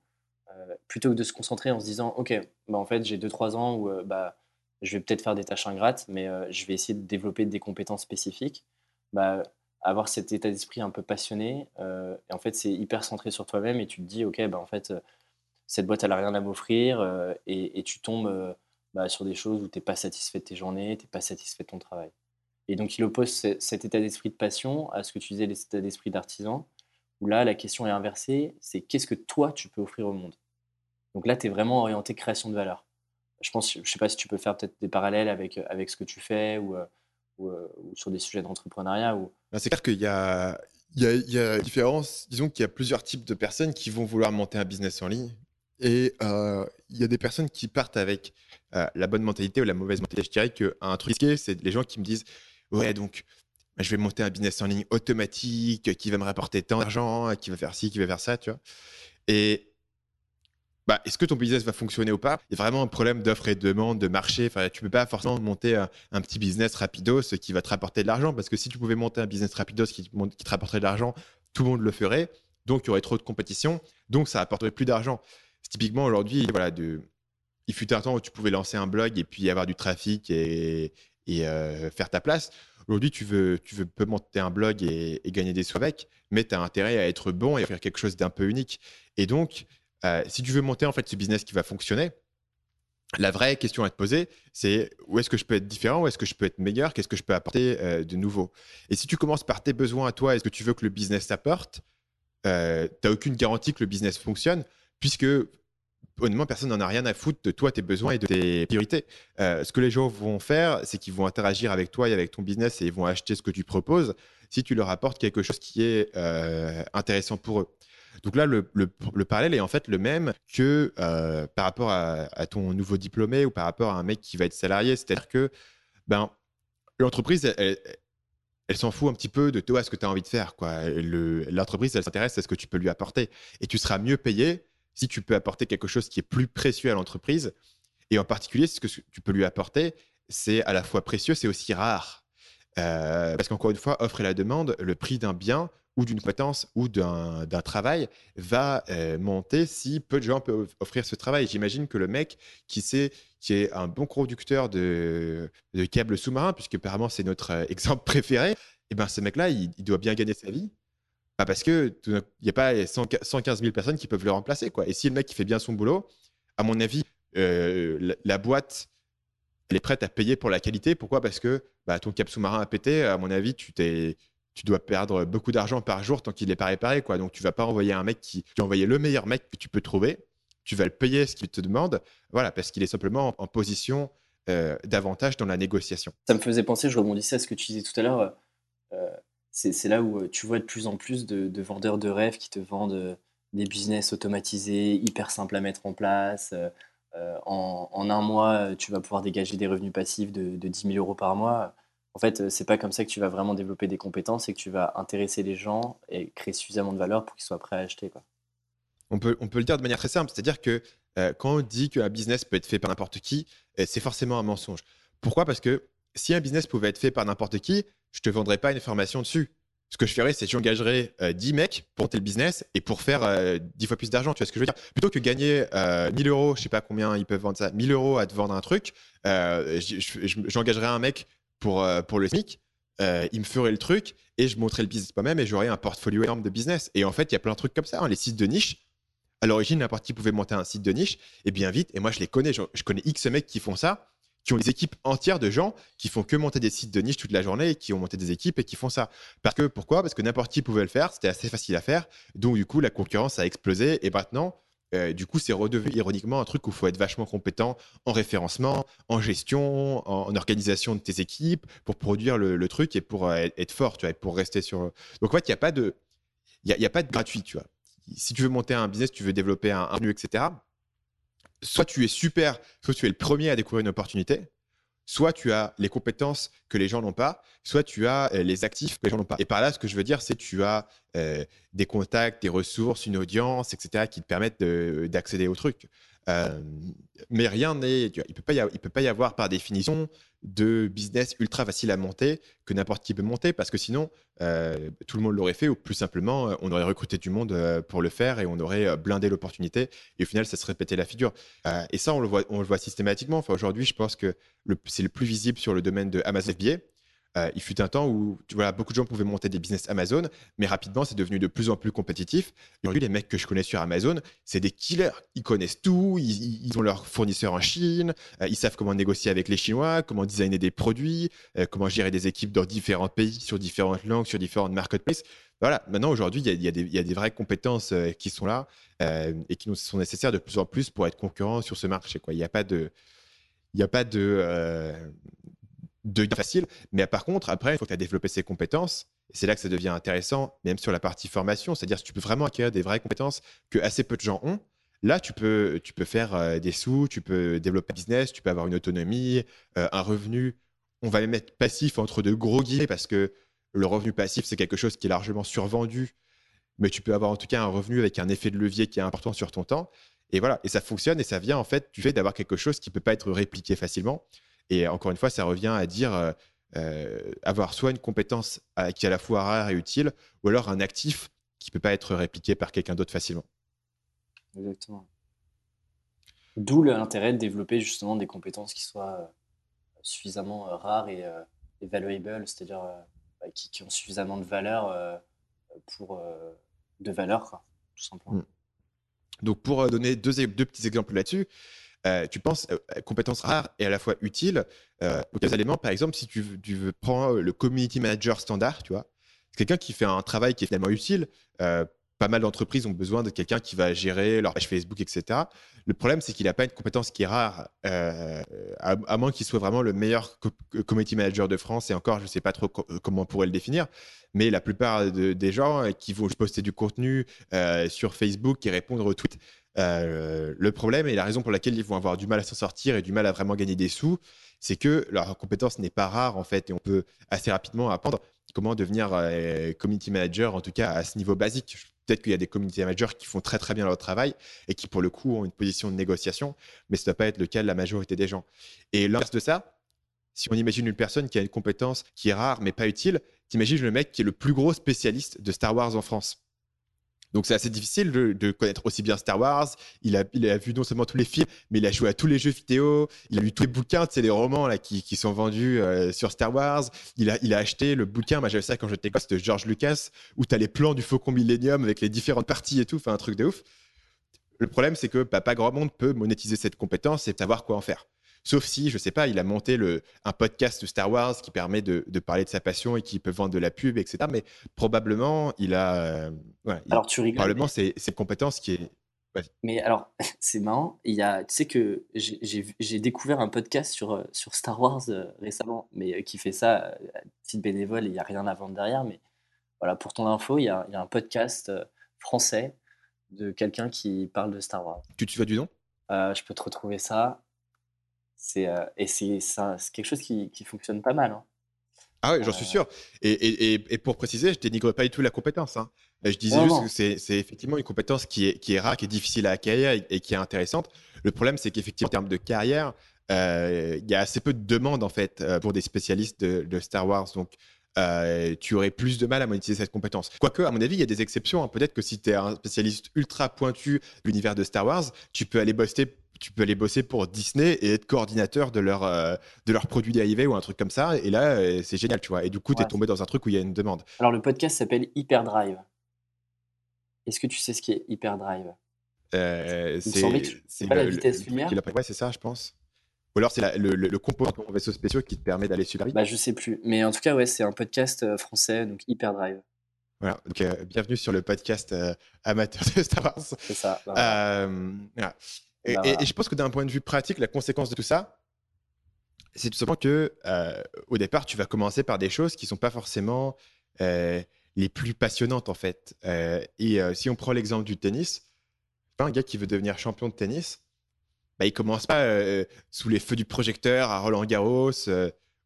plutôt que de se concentrer en se disant, OK, bah en fait, j'ai 2-3 ans où bah, je vais peut-être faire des tâches ingrates, mais je vais essayer de développer des compétences spécifiques. Bah, avoir cet état d'esprit un peu passionné, et en fait, c'est hyper centré sur toi-même, et tu te dis, OK, bah, en fait, cette boîte, elle n'a rien à m'offrir, et, et, tu tombes bah, sur des choses où tu n'es pas satisfait de tes journées, tu n'es pas satisfait de ton travail. Et donc, il oppose cet état d'esprit de passion à ce que tu disais, l'état d'esprit d'artisan, où là, la question est inversée, c'est qu'est-ce que toi, tu peux offrir au monde? Donc là, tu es vraiment orienté création de valeur. Je pense, je sais pas si tu peux faire peut-être des parallèles avec, avec ce que tu fais ou, ou, sur des sujets d'entrepreneuriat. Ou...
C'est clair qu'il y a, il y, a, différence. Disons qu'il y a plusieurs types de personnes qui vont vouloir monter un business en ligne. Et euh, il y a des personnes qui partent avec euh, la bonne mentalité ou la mauvaise mentalité. Je dirais qu'un truc risqué, c'est les gens qui me disent Ouais, donc bah, je vais monter un business en ligne automatique qui va me rapporter tant d'argent, qui va faire ci, qui va faire ça, tu vois. Et bah, est-ce que ton business va fonctionner ou pas? Il y a vraiment un problème d'offre et de demande, de marché. Enfin, tu peux pas forcément monter un, petit business rapidos qui va te rapporter de l'argent parce que si tu pouvais monter un business rapidos qui, qui te rapporterait de l'argent, tout le monde le ferait. Donc, il y aurait trop de compétition. Donc, ça rapporterait plus d'argent. Typiquement, aujourd'hui, voilà, il fut un temps où tu pouvais lancer un blog et puis avoir du trafic et, et euh, faire ta place. Aujourd'hui, tu veux, tu veux peux monter un blog et, gagner des sous avec, mais tu as intérêt à être bon et à faire quelque chose d'un peu unique. Et donc, euh, si tu veux monter en fait ce business qui va fonctionner, la vraie question à te poser, c'est où est-ce que je peux être différent, où est-ce que je peux être meilleur, qu'est-ce que je peux apporter euh, de nouveau? Et si tu commences par tes besoins à toi, est-ce que tu veux que le business t'apporte, euh, tu n'as aucune garantie que le business fonctionne, puisque honnêtement, personne n'en a rien à foutre de toi, tes besoins et de tes priorités. ce que les gens vont faire, c'est qu'ils vont interagir avec toi et avec ton business et ils vont acheter ce que tu proposes si tu leur apportes quelque chose qui est intéressant pour eux. Donc là, le, parallèle est en fait le même que euh, par rapport à, ton nouveau diplômé ou par rapport à un mec qui va être salarié. C'est-à-dire que ben, l'entreprise, elle, s'en fout un petit peu de toi, ce que tu as envie de faire. L'entreprise, elle s'intéresse à ce que tu peux lui apporter. Et tu seras mieux payé si tu peux apporter quelque chose qui est plus précieux à l'entreprise. Et en particulier, ce que tu peux lui apporter, c'est à la fois précieux, c'est aussi rare. Euh, parce qu'encore une fois, offre et la demande, le prix d'un bien ou d'une potence ou d'un travail va euh, monter si peu de gens peuvent offrir ce travail. J'imagine que le mec qui est un bon producteur de, de câbles sous-marins, puisque apparemment c'est notre euh, <laughs> exemple préféré, et eh ben ce mec-là, il, doit bien gagner sa vie. Parce que il n'y a pas 115 000 personnes qui peuvent le remplacer. Quoi. Et si le mec qui fait bien son boulot, à mon avis, euh, la, boîte, elle est prête à payer pour la qualité. Pourquoi? Parce que bah, ton câble sous-marin a pété. À mon avis, tu t'es tu dois perdre beaucoup d'argent par jour tant qu'il n'est pas réparé. Quoi. Donc, tu vas pas envoyer un mec qui. Tu vas envoyer le meilleur mec que tu peux trouver. Tu vas le payer ce qu'il te demande. Voilà, parce qu'il est simplement en, position euh, davantage dans la négociation.
Ça me faisait penser, je rebondissais à ce que tu disais tout à l'heure. Euh, c'est là où euh, tu vois de plus en plus de, vendeurs de rêves qui te vendent des business automatisés, hyper simples à mettre en place. en, un mois, tu vas pouvoir dégager des revenus passifs de, de 10 000 euros par mois en fait, c'est pas comme ça que tu vas vraiment développer des compétences et que tu vas intéresser les gens et créer suffisamment de valeur pour qu'ils soient prêts à acheter.
On, peut, on peut le dire de manière très simple, c'est-à-dire que euh, quand on dit qu'un business peut être fait par n'importe qui, euh, c'est forcément un mensonge. Pourquoi? Parce que si un business pouvait être fait par n'importe qui, je te vendrais pas une formation dessus. Ce que je ferais, c'est que j'engagerais 10 euh, mecs pour monter le business et pour faire 10 fois plus d'argent. Tu vois ce que je veux dire? Plutôt que gagner 1000 euros, je sais pas combien ils peuvent vendre ça, 1000 euros à te vendre un truc, j'engagerais un mec pour, euh, pour le SMIC, euh, il me ferait le truc et je montrais le business moi-même et j'aurais un portfolio énorme de business. Et en fait, il y a plein de trucs comme ça. Hein. les sites de niche, à l'origine, n'importe qui pouvait monter un site de niche et bien vite. Et moi, je les connais. Je, connais X mecs qui font ça, qui ont des équipes entières de gens qui font que monter des sites de niche toute la journée et qui ont monté des équipes et qui font ça. Parce que pourquoi? Parce que n'importe qui pouvait le faire. C'était assez facile à faire. Donc, du coup, la concurrence a explosé. Et maintenant, euh, du coup, c'est redevenu ironiquement un truc où il faut être vachement compétent en référencement, en gestion, en, organisation de tes équipes pour produire le, truc et pour euh, être fort, tu vois, pour rester sur. Donc en fait, il n'y a pas de, y, a, pas de gratuit, tu vois. Si tu veux monter un business, tu veux développer un, un revenu, etc. Soit tu es super, soit tu es le premier à découvrir une opportunité, soit tu as les compétences que les gens n'ont pas, soit tu as euh, les actifs que les gens n'ont pas. Et par là, ce que je veux dire, c'est que tu as euh, des contacts, des ressources, une audience, etc., qui te permettent d'accéder au truc. Euh, mais rien n'est. Il ne peut, pas y avoir, par définition, de business ultra facile à monter que n'importe qui peut monter parce que sinon, euh, tout le monde l'aurait fait ou plus simplement, euh, on aurait recruté du monde pour le faire et on aurait blindé l'opportunité et au final, ça serait pété la figure. et ça, on le voit, on le voit systématiquement. Enfin, aujourd'hui, je pense que c'est le plus visible sur le domaine de Amazon FBA. Euh, il fut un temps où tu beaucoup de gens pouvaient monter des business Amazon, mais rapidement, c'est devenu de plus en plus compétitif. Aujourd'hui, les mecs que je connais sur Amazon, c'est des killers. Ils connaissent tout, ils, ont leurs fournisseurs en Chine, euh, ils savent comment négocier avec les Chinois, comment designer des produits, euh, comment gérer des équipes dans différents pays, sur différentes langues, sur différentes marketplaces. Voilà, maintenant, aujourd'hui, il y, a des vraies compétences qui sont là et qui nous sont nécessaires de plus en plus pour être concurrents sur ce marché. Il n'y a pas de. Il n'y a pas de, de facile. Mais par contre, après, il faut que tu aies développé ces compétences. Et c'est là que ça devient intéressant, même sur la partie formation. C'est-à-dire si tu peux vraiment acquérir des vraies compétences que assez peu de gens ont. Là, tu peux, tu peux faire euh, des sous, tu peux développer un business, tu peux avoir une autonomie, euh, un revenu. On va même mettre passif entre de gros guillemets parce que le revenu passif, c'est quelque chose qui est largement survendu. Mais tu peux avoir en tout cas un revenu avec un effet de levier qui est important sur ton temps. Et voilà, et ça fonctionne et ça vient en fait du fait d'avoir quelque chose qui ne peut pas être répliqué facilement. Et encore une fois, ça revient à dire euh, euh, avoir soit une compétence qui est à la fois rare et utile, ou alors un actif qui ne peut pas être répliqué par quelqu'un d'autre facilement.
Exactement. D'où l'intérêt de développer justement des compétences qui soient euh, suffisamment rares et, valuable, c'est-à-dire bah, qui, ont suffisamment de valeur pour de valeur, tout simplement. Hmm.
Donc pour donner deux, deux petits exemples là-dessus, euh, tu penses euh, compétences rares et à la fois utiles. Euh, des éléments, par exemple, si tu, prendre le community manager standard, tu vois, c'est quelqu'un qui fait un travail qui est finalement utile. pas mal d'entreprises ont besoin de quelqu'un qui va gérer leur page Facebook, etc. Le problème, c'est qu'il n'a pas une compétence qui est rare, à, moins qu'il soit vraiment le meilleur community manager de France. Et encore, je ne sais pas trop comment on pourrait le définir. Mais la plupart des gens qui vont poster du contenu sur Facebook et répondre aux tweets, euh, le problème et la raison pour laquelle ils vont avoir du mal à s'en sortir et du mal à vraiment gagner des sous, c'est que leur compétence n'est pas rare en fait et on peut assez rapidement apprendre comment devenir euh, community manager, en tout cas à ce niveau basique. Peut-être qu'il y a des community managers qui font très très bien leur travail et qui pour le coup ont une position de négociation, mais ce ne doit pas être le cas de la majorité des gens. Et l'inverse de ça, si on imagine une personne qui a une compétence qui est rare mais pas utile, t'imagines le mec qui est le plus gros spécialiste de Star Wars en France. Donc c'est assez difficile de, connaître aussi bien Star Wars. Il a, il a vu non seulement tous les films, mais il a joué à tous les jeux vidéo. Il a lu tous les bouquins, c'est les romans là qui, qui sont vendus euh, sur Star Wars. Il a, il a acheté le bouquin, moi j'avais ça quand j'étais gosse de George Lucas, où tu as les plans du Faucon Millennium avec les différentes parties et tout, enfin un truc de ouf. Le problème c'est que bah, pas grand monde peut monétiser cette compétence et savoir quoi en faire. Sauf si, je sais pas, il a monté le, un podcast de Star Wars qui permet de, de, parler de sa passion et qui peut vendre de la pub, etc. Mais probablement, il a. Euh,
alors, tu rigoles.
Probablement, c'est une compétence qui est.
Mais alors, <laughs> c'est marrant. Il y a, tu sais que j'ai découvert un podcast sur, euh, sur Star Wars euh, récemment, mais qui fait ça à titre bénévole. Il n'y a rien à vendre derrière. Mais voilà, pour ton info, il y a, il y a un podcast français de quelqu'un qui parle de Star Wars.
Tu te souviens du nom?
Je peux te retrouver ça. C'est, euh, et c'est, quelque chose qui, qui, fonctionne pas mal. Hein.
Ah oui, j'en suis euh. sûr. Et, et, et, pour préciser, je dénigre pas du tout la compétence. Hein. Je disais juste que c'est, c'est effectivement une compétence qui est, qui est rare, qui est difficile à acquérir et, qui est intéressante. Le problème, c'est qu'effectivement, en termes de carrière, euh, il y a assez peu de demandes en fait pour des spécialistes de, de Star Wars. Donc, tu aurais plus de mal à monétiser cette compétence. Quoique, à mon avis, il y a des exceptions. Hein. Peut-être que si tu es un spécialiste ultra pointu de l'univers de Star Wars, tu peux aller bosser tu peux aller bosser pour Disney et être coordinateur de leur, euh, de leurs produits dérivés ou un truc comme ça. Et là, euh, c'est génial, tu vois. Et du coup, tu es tombé dans un truc où il y a une demande.
Alors, le podcast s'appelle Hyperdrive. Est-ce que tu sais ce qui est Hyperdrive?
Euh, C'est pas la vitesse lumière Ouais, c'est ça, je pense. Ou alors c'est le, le, le, composant de vaisseau spéciaux qui te permet d'aller super vite
bah, Je sais plus. Mais en tout cas, ouais, c'est un podcast euh, français, donc Hyperdrive.
Voilà, donc bienvenue sur le podcast amateur de Star Wars.
C'est ça.
Bah, voilà. Bah, et, je pense que d'un point de vue pratique, la conséquence de tout ça, c'est tout simplement que euh, au départ, tu vas commencer par des choses qui sont pas forcément euh, les plus passionnantes en fait. Euh, et si on prend l'exemple du tennis, un gars qui veut devenir champion de tennis, bah, il commence pas sous les feux du projecteur à Roland Garros.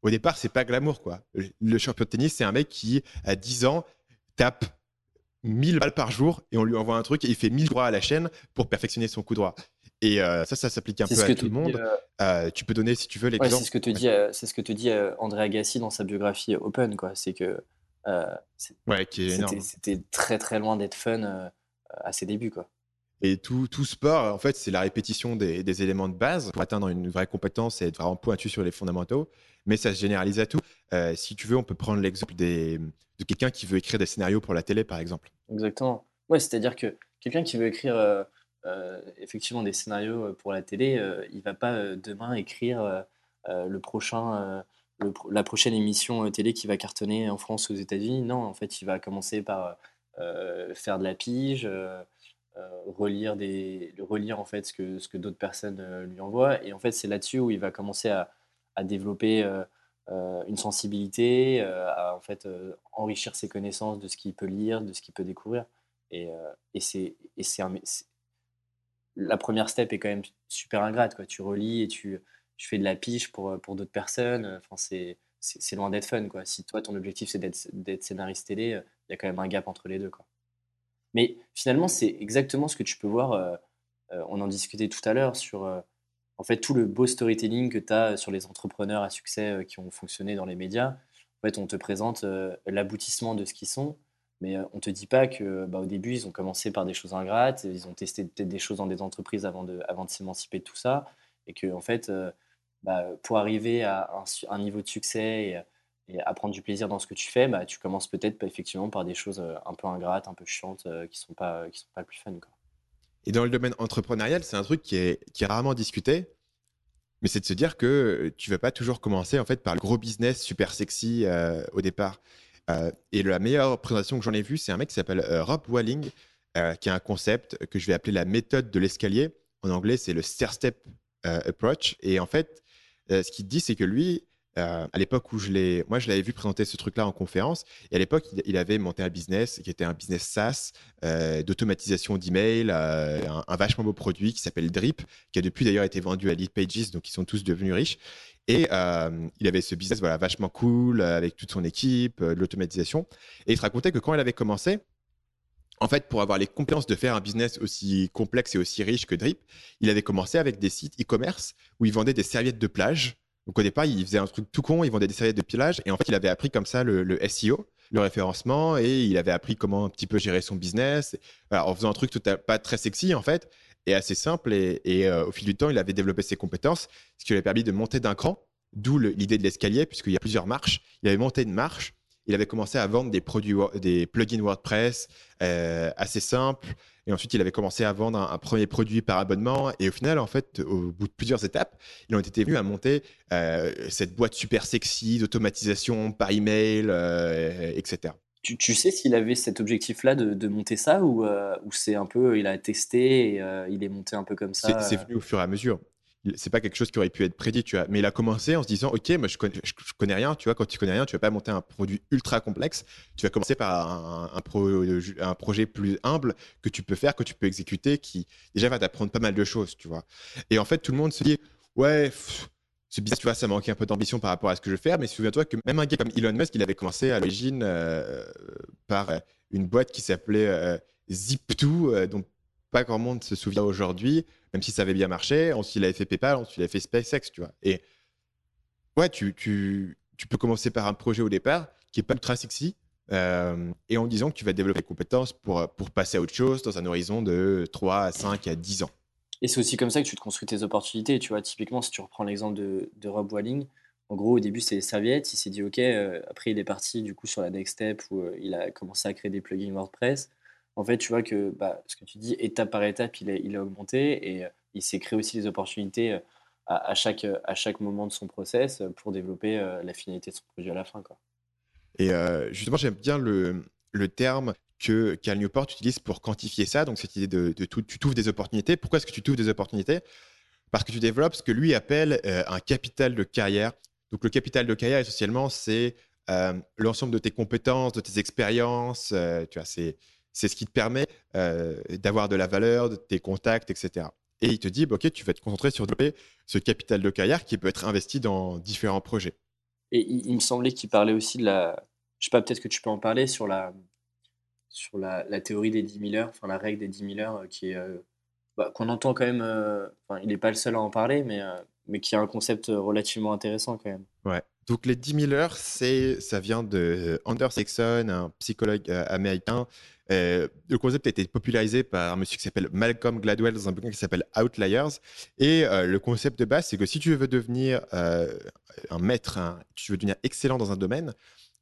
au départ, c'est pas glamour quoi. Le champion de tennis, c'est un mec qui à 10 ans tape 1000 balles par jour et on lui envoie un truc et il fait 1000 droits à la chaîne pour perfectionner son coup droit. Et euh, ça, ça s'applique un peu à tout le monde. Euh, euh, tu peux donner, si tu veux, l'exemple.
Ouais, c'est ce que te dit, c'est ce que te dit André Agassi dans sa biographie Open, quoi. C'est que
ouais,
C'était très très loin d'être fun à ses débuts, quoi.
Et tout, tout sport, en fait, c'est la répétition des, éléments de base pour atteindre une vraie compétence et être vraiment pointu sur les fondamentaux. Mais ça se généralise à tout. Euh, si tu veux, on peut prendre l'exemple de quelqu'un qui veut écrire des scénarios pour la télé, par exemple.
Exactement. Ouais, c'est-à-dire que quelqu'un qui veut écrire euh, effectivement des scénarios pour la télé, il va pas demain écrire le prochain, la prochaine émission télé qui va cartonner en France ou aux États-Unis. Non, en fait, il va commencer par faire de la pige. Euh, relire, des, relire en fait ce que, ce que d'autres personnes euh, lui envoient. Et en fait, c'est là-dessus où il va commencer à, développer euh, une sensibilité, à en fait enrichir ses connaissances de ce qu'il peut lire, de ce qu'il peut découvrir. Et, et c'est la première step est quand même super ingrate. Quoi. Tu relis et tu, fais de la piche pour, pour d'autres personnes. Enfin, c'est, c'est, loin d'être fun. Quoi. Si toi, ton objectif, c'est d'être, scénariste télé, il y a quand même un gap entre les deux. Quoi. Mais finalement, c'est exactement ce que tu peux voir. Euh, euh, on en discutait tout à l'heure sur euh, en fait tout le beau storytelling que tu as sur les entrepreneurs à succès qui ont fonctionné dans les médias. En fait, on te présente l'aboutissement de ce qu'ils sont, mais on te dit pas que bah, au début ils ont commencé par des choses ingrates, ils ont testé peut-être des choses dans des entreprises avant de, avant de s'émanciper de tout ça, et que en fait, bah, pour arriver à un, niveau de succès et, et apprendre du plaisir dans ce que tu fais, bah, tu commences peut-être effectivement par des choses euh, un peu ingrates, un peu chiantes, euh, qui sont pas sont pas le plus fun. Quoi.
Et dans le domaine entrepreneurial, c'est un truc qui est, qui est rarement discuté, mais c'est de se dire que tu vas pas toujours commencer en fait par le gros business super sexy euh, au départ. Et la meilleure présentation que j'en ai vue, c'est un mec qui s'appelle Rob Walling, qui a un concept que je vais appeler la méthode de l'escalier. En anglais, c'est le stair-step approach. Et en fait, ce qu'il dit, c'est que lui, euh, à l'époque où je l'ai, moi je l'avais vu présenter ce truc-là en conférence, et à l'époque il, avait monté un business qui était un business SaaS euh, d'automatisation d'email, euh, un, vachement beau produit qui s'appelle Drip, qui a depuis d'ailleurs été vendu à Lead Pages, donc ils sont tous devenus riches. Et il avait ce business voilà vachement cool avec toute son équipe, de l'automatisation. Et il se racontait que quand il avait commencé, en fait, pour avoir les compétences de faire un business aussi complexe et aussi riche que Drip, il avait commencé avec des sites e-commerce où il vendait des serviettes de plage donc au départ, il faisait un truc tout con, il vendait des serviettes de pilage, et en fait, il avait appris comme ça le, SEO, le référencement, et il avait appris comment un petit peu gérer son business, en faisant un truc tout pas très sexy en fait, et assez simple, et, euh, au fil du temps, il avait développé ses compétences, ce qui lui a permis de monter d'un cran, d'où l'idée de l'escalier, puisqu'il y a plusieurs marches. Il avait monté une marche, il avait commencé à vendre des produits, des plugins WordPress euh, assez simples. Et ensuite, il avait commencé à vendre un, premier produit par abonnement. Et au final, en fait, au bout de plusieurs étapes, il en était venu à monter euh, cette boîte super sexy d'automatisation par email, euh, etc.
Tu, sais s'il avait cet objectif-là de, monter ça ou, ou c'est un peu, il a testé et il est monté un peu comme ça
C'est venu au fur et à mesure c'est pas quelque chose qui aurait pu être prédit, tu vois. Mais il a commencé en se disant, ok, moi je connais, je, connais rien, tu vois. Quand tu connais rien, tu vas pas monter un produit ultra complexe. Tu vas commencer par un, un, projet plus humble que tu peux faire, que tu peux exécuter, qui déjà va t'apprendre pas mal de choses, tu vois. Et en fait, tout le monde se dit, ouais. ce business, tu vois, ça manquait un peu d'ambition par rapport à ce que je veux faire, mais souviens-toi que même un gars comme Elon Musk, il avait commencé à l'origine euh, par une boîte qui s'appelait euh, Zip2, euh, dont pas grand monde se souvient aujourd'hui, même si ça avait bien marché. Ensuite, il avait fait PayPal, ensuite, il avait fait SpaceX, tu vois. Et ouais, tu, peux commencer par un projet au départ qui est pas ultra sexy, euh, et en disant que tu vas développer des compétences pour, passer à autre chose dans un horizon de 3 à 5 à 10 ans.
Et c'est aussi comme ça que tu te construis tes opportunités. Tu vois, typiquement, si tu reprends l'exemple de, Rob Walling, en gros, au début, c'est les serviettes. Il s'est dit, OK, euh, après, il est parti du coup sur la next step où euh, il a commencé à créer des plugins WordPress en fait, tu vois que bah, ce que tu dis, étape par étape, il a, augmenté et euh, il s'est créé aussi des opportunités euh, à, chaque, à chaque moment de son process pour développer euh, la finalité de son projet à la fin. Quoi.
Et justement, j'aime bien le, terme que Cal Newport utilise pour quantifier ça. Donc, cette idée de, tout, tu trouves des opportunités. Pourquoi est-ce que tu trouves des opportunités? Parce que tu développes ce que lui appelle un capital de carrière. Donc, le capital de carrière, essentiellement, c'est l'ensemble de tes compétences, de tes expériences. tu vois, c'est c'est ce qui te permet euh, d'avoir de la valeur, de tes contacts, etc. Et il te dit, bah, OK, tu vas te concentrer sur développer ce capital de carrière qui peut être investi dans différents projets.
Et il, me semblait qu'il parlait aussi de la... Je sais pas, peut-être que tu peux en parler sur la, sur la, théorie des 10 000 heures, enfin la règle des 10 000 heures, euh, qui est... Euh, bah, qu'on entend quand même... Enfin, il n'est pas le seul à en parler, mais, mais qui est un concept relativement intéressant quand même.
Ouais. Donc les 10 000 heures, c'est, ça vient de Anders Saxon, un psychologue américain Euh, le concept a été popularisé par un monsieur qui s'appelle Malcolm Gladwell dans un bouquin qui s'appelle Outliers. Et euh, le concept de base, c'est que si tu veux devenir euh, un maître, tu veux devenir excellent dans un domaine,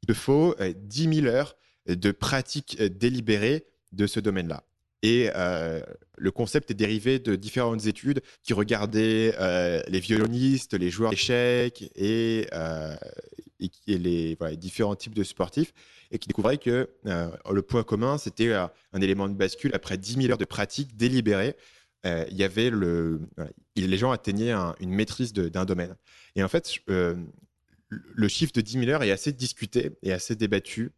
il te faut 10 000 heures de pratique délibérée de ce domaine-là. Et le concept est dérivé de différentes études qui regardaient les violonistes, les joueurs d'échecs et, et, les différents types de sportifs et qui découvraient que euh, le point commun, c'était euh, un élément de bascule après 10 000 heures de pratique délibérée. Euh, il y avait le, les gens atteignaient une maîtrise d'un domaine. Et en fait, le chiffre de 10 000 heures est assez discuté et assez débattu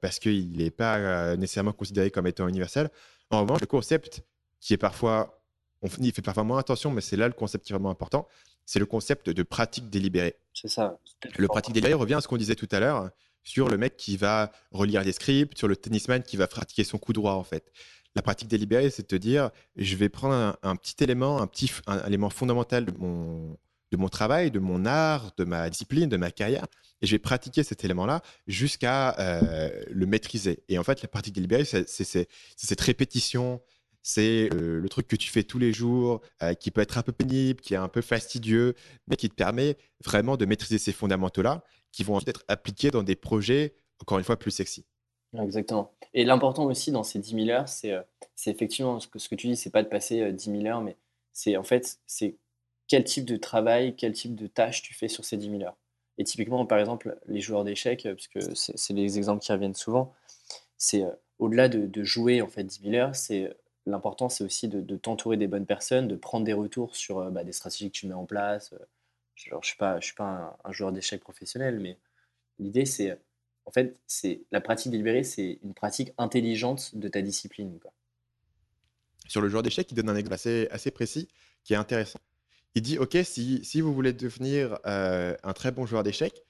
parce qu'il n'est pas nécessairement considéré comme étant universel. En revanche, le concept qui est parfois, on y fait parfois moins attention, mais c'est là le concept qui est vraiment important, c'est le concept de pratique délibérée.
C'est ça.
Le pratique délibérée revient à ce qu'on disait tout à l'heure sur le mec qui va relire des scripts, sur le tennisman qui va pratiquer son coup droit en fait. La pratique délibérée, c'est de te dire, je vais prendre un, petit élément, un petit un élément fondamental de mon, de mon travail, de mon art, de ma discipline, de ma carrière, et je vais pratiquer cet élément-là jusqu'à euh, le maîtriser. Et en fait, la pratique délibérée, c'est cette répétition, c'est le truc que tu fais tous les jours, qui peut être un peu pénible, qui est un peu fastidieux, mais qui te permet vraiment de maîtriser ces fondamentaux-là, qui vont ensuite être appliqués dans des projets, encore une fois, plus sexy.
Exactement. Et l'important aussi dans ces 10 000 heures, c'est effectivement ce que, tu dis, c'est pas de passer 10 000 heures, mais c'est en fait, c'est quel type de travail, quel type de tâche tu fais sur ces 10 000 heures. Et typiquement, par exemple, les joueurs d'échecs, parce c'est les exemples qui reviennent souvent, c'est au-delà de, de, jouer en fait 10 000 heures, c'est l'important, c'est aussi de, t'entourer des bonnes personnes, de prendre des retours sur euh, bah, des stratégies que tu mets en place. Euh, je ne suis pas, un, joueur d'échecs professionnel, mais l'idée, c'est en fait, c'est la pratique délibérée, c'est une pratique intelligente de ta discipline.
Sur le joueur d'échecs, il donne un exemple assez, précis qui est intéressant. Il dit, OK, si, vous voulez devenir euh, un très bon joueur d'échecs,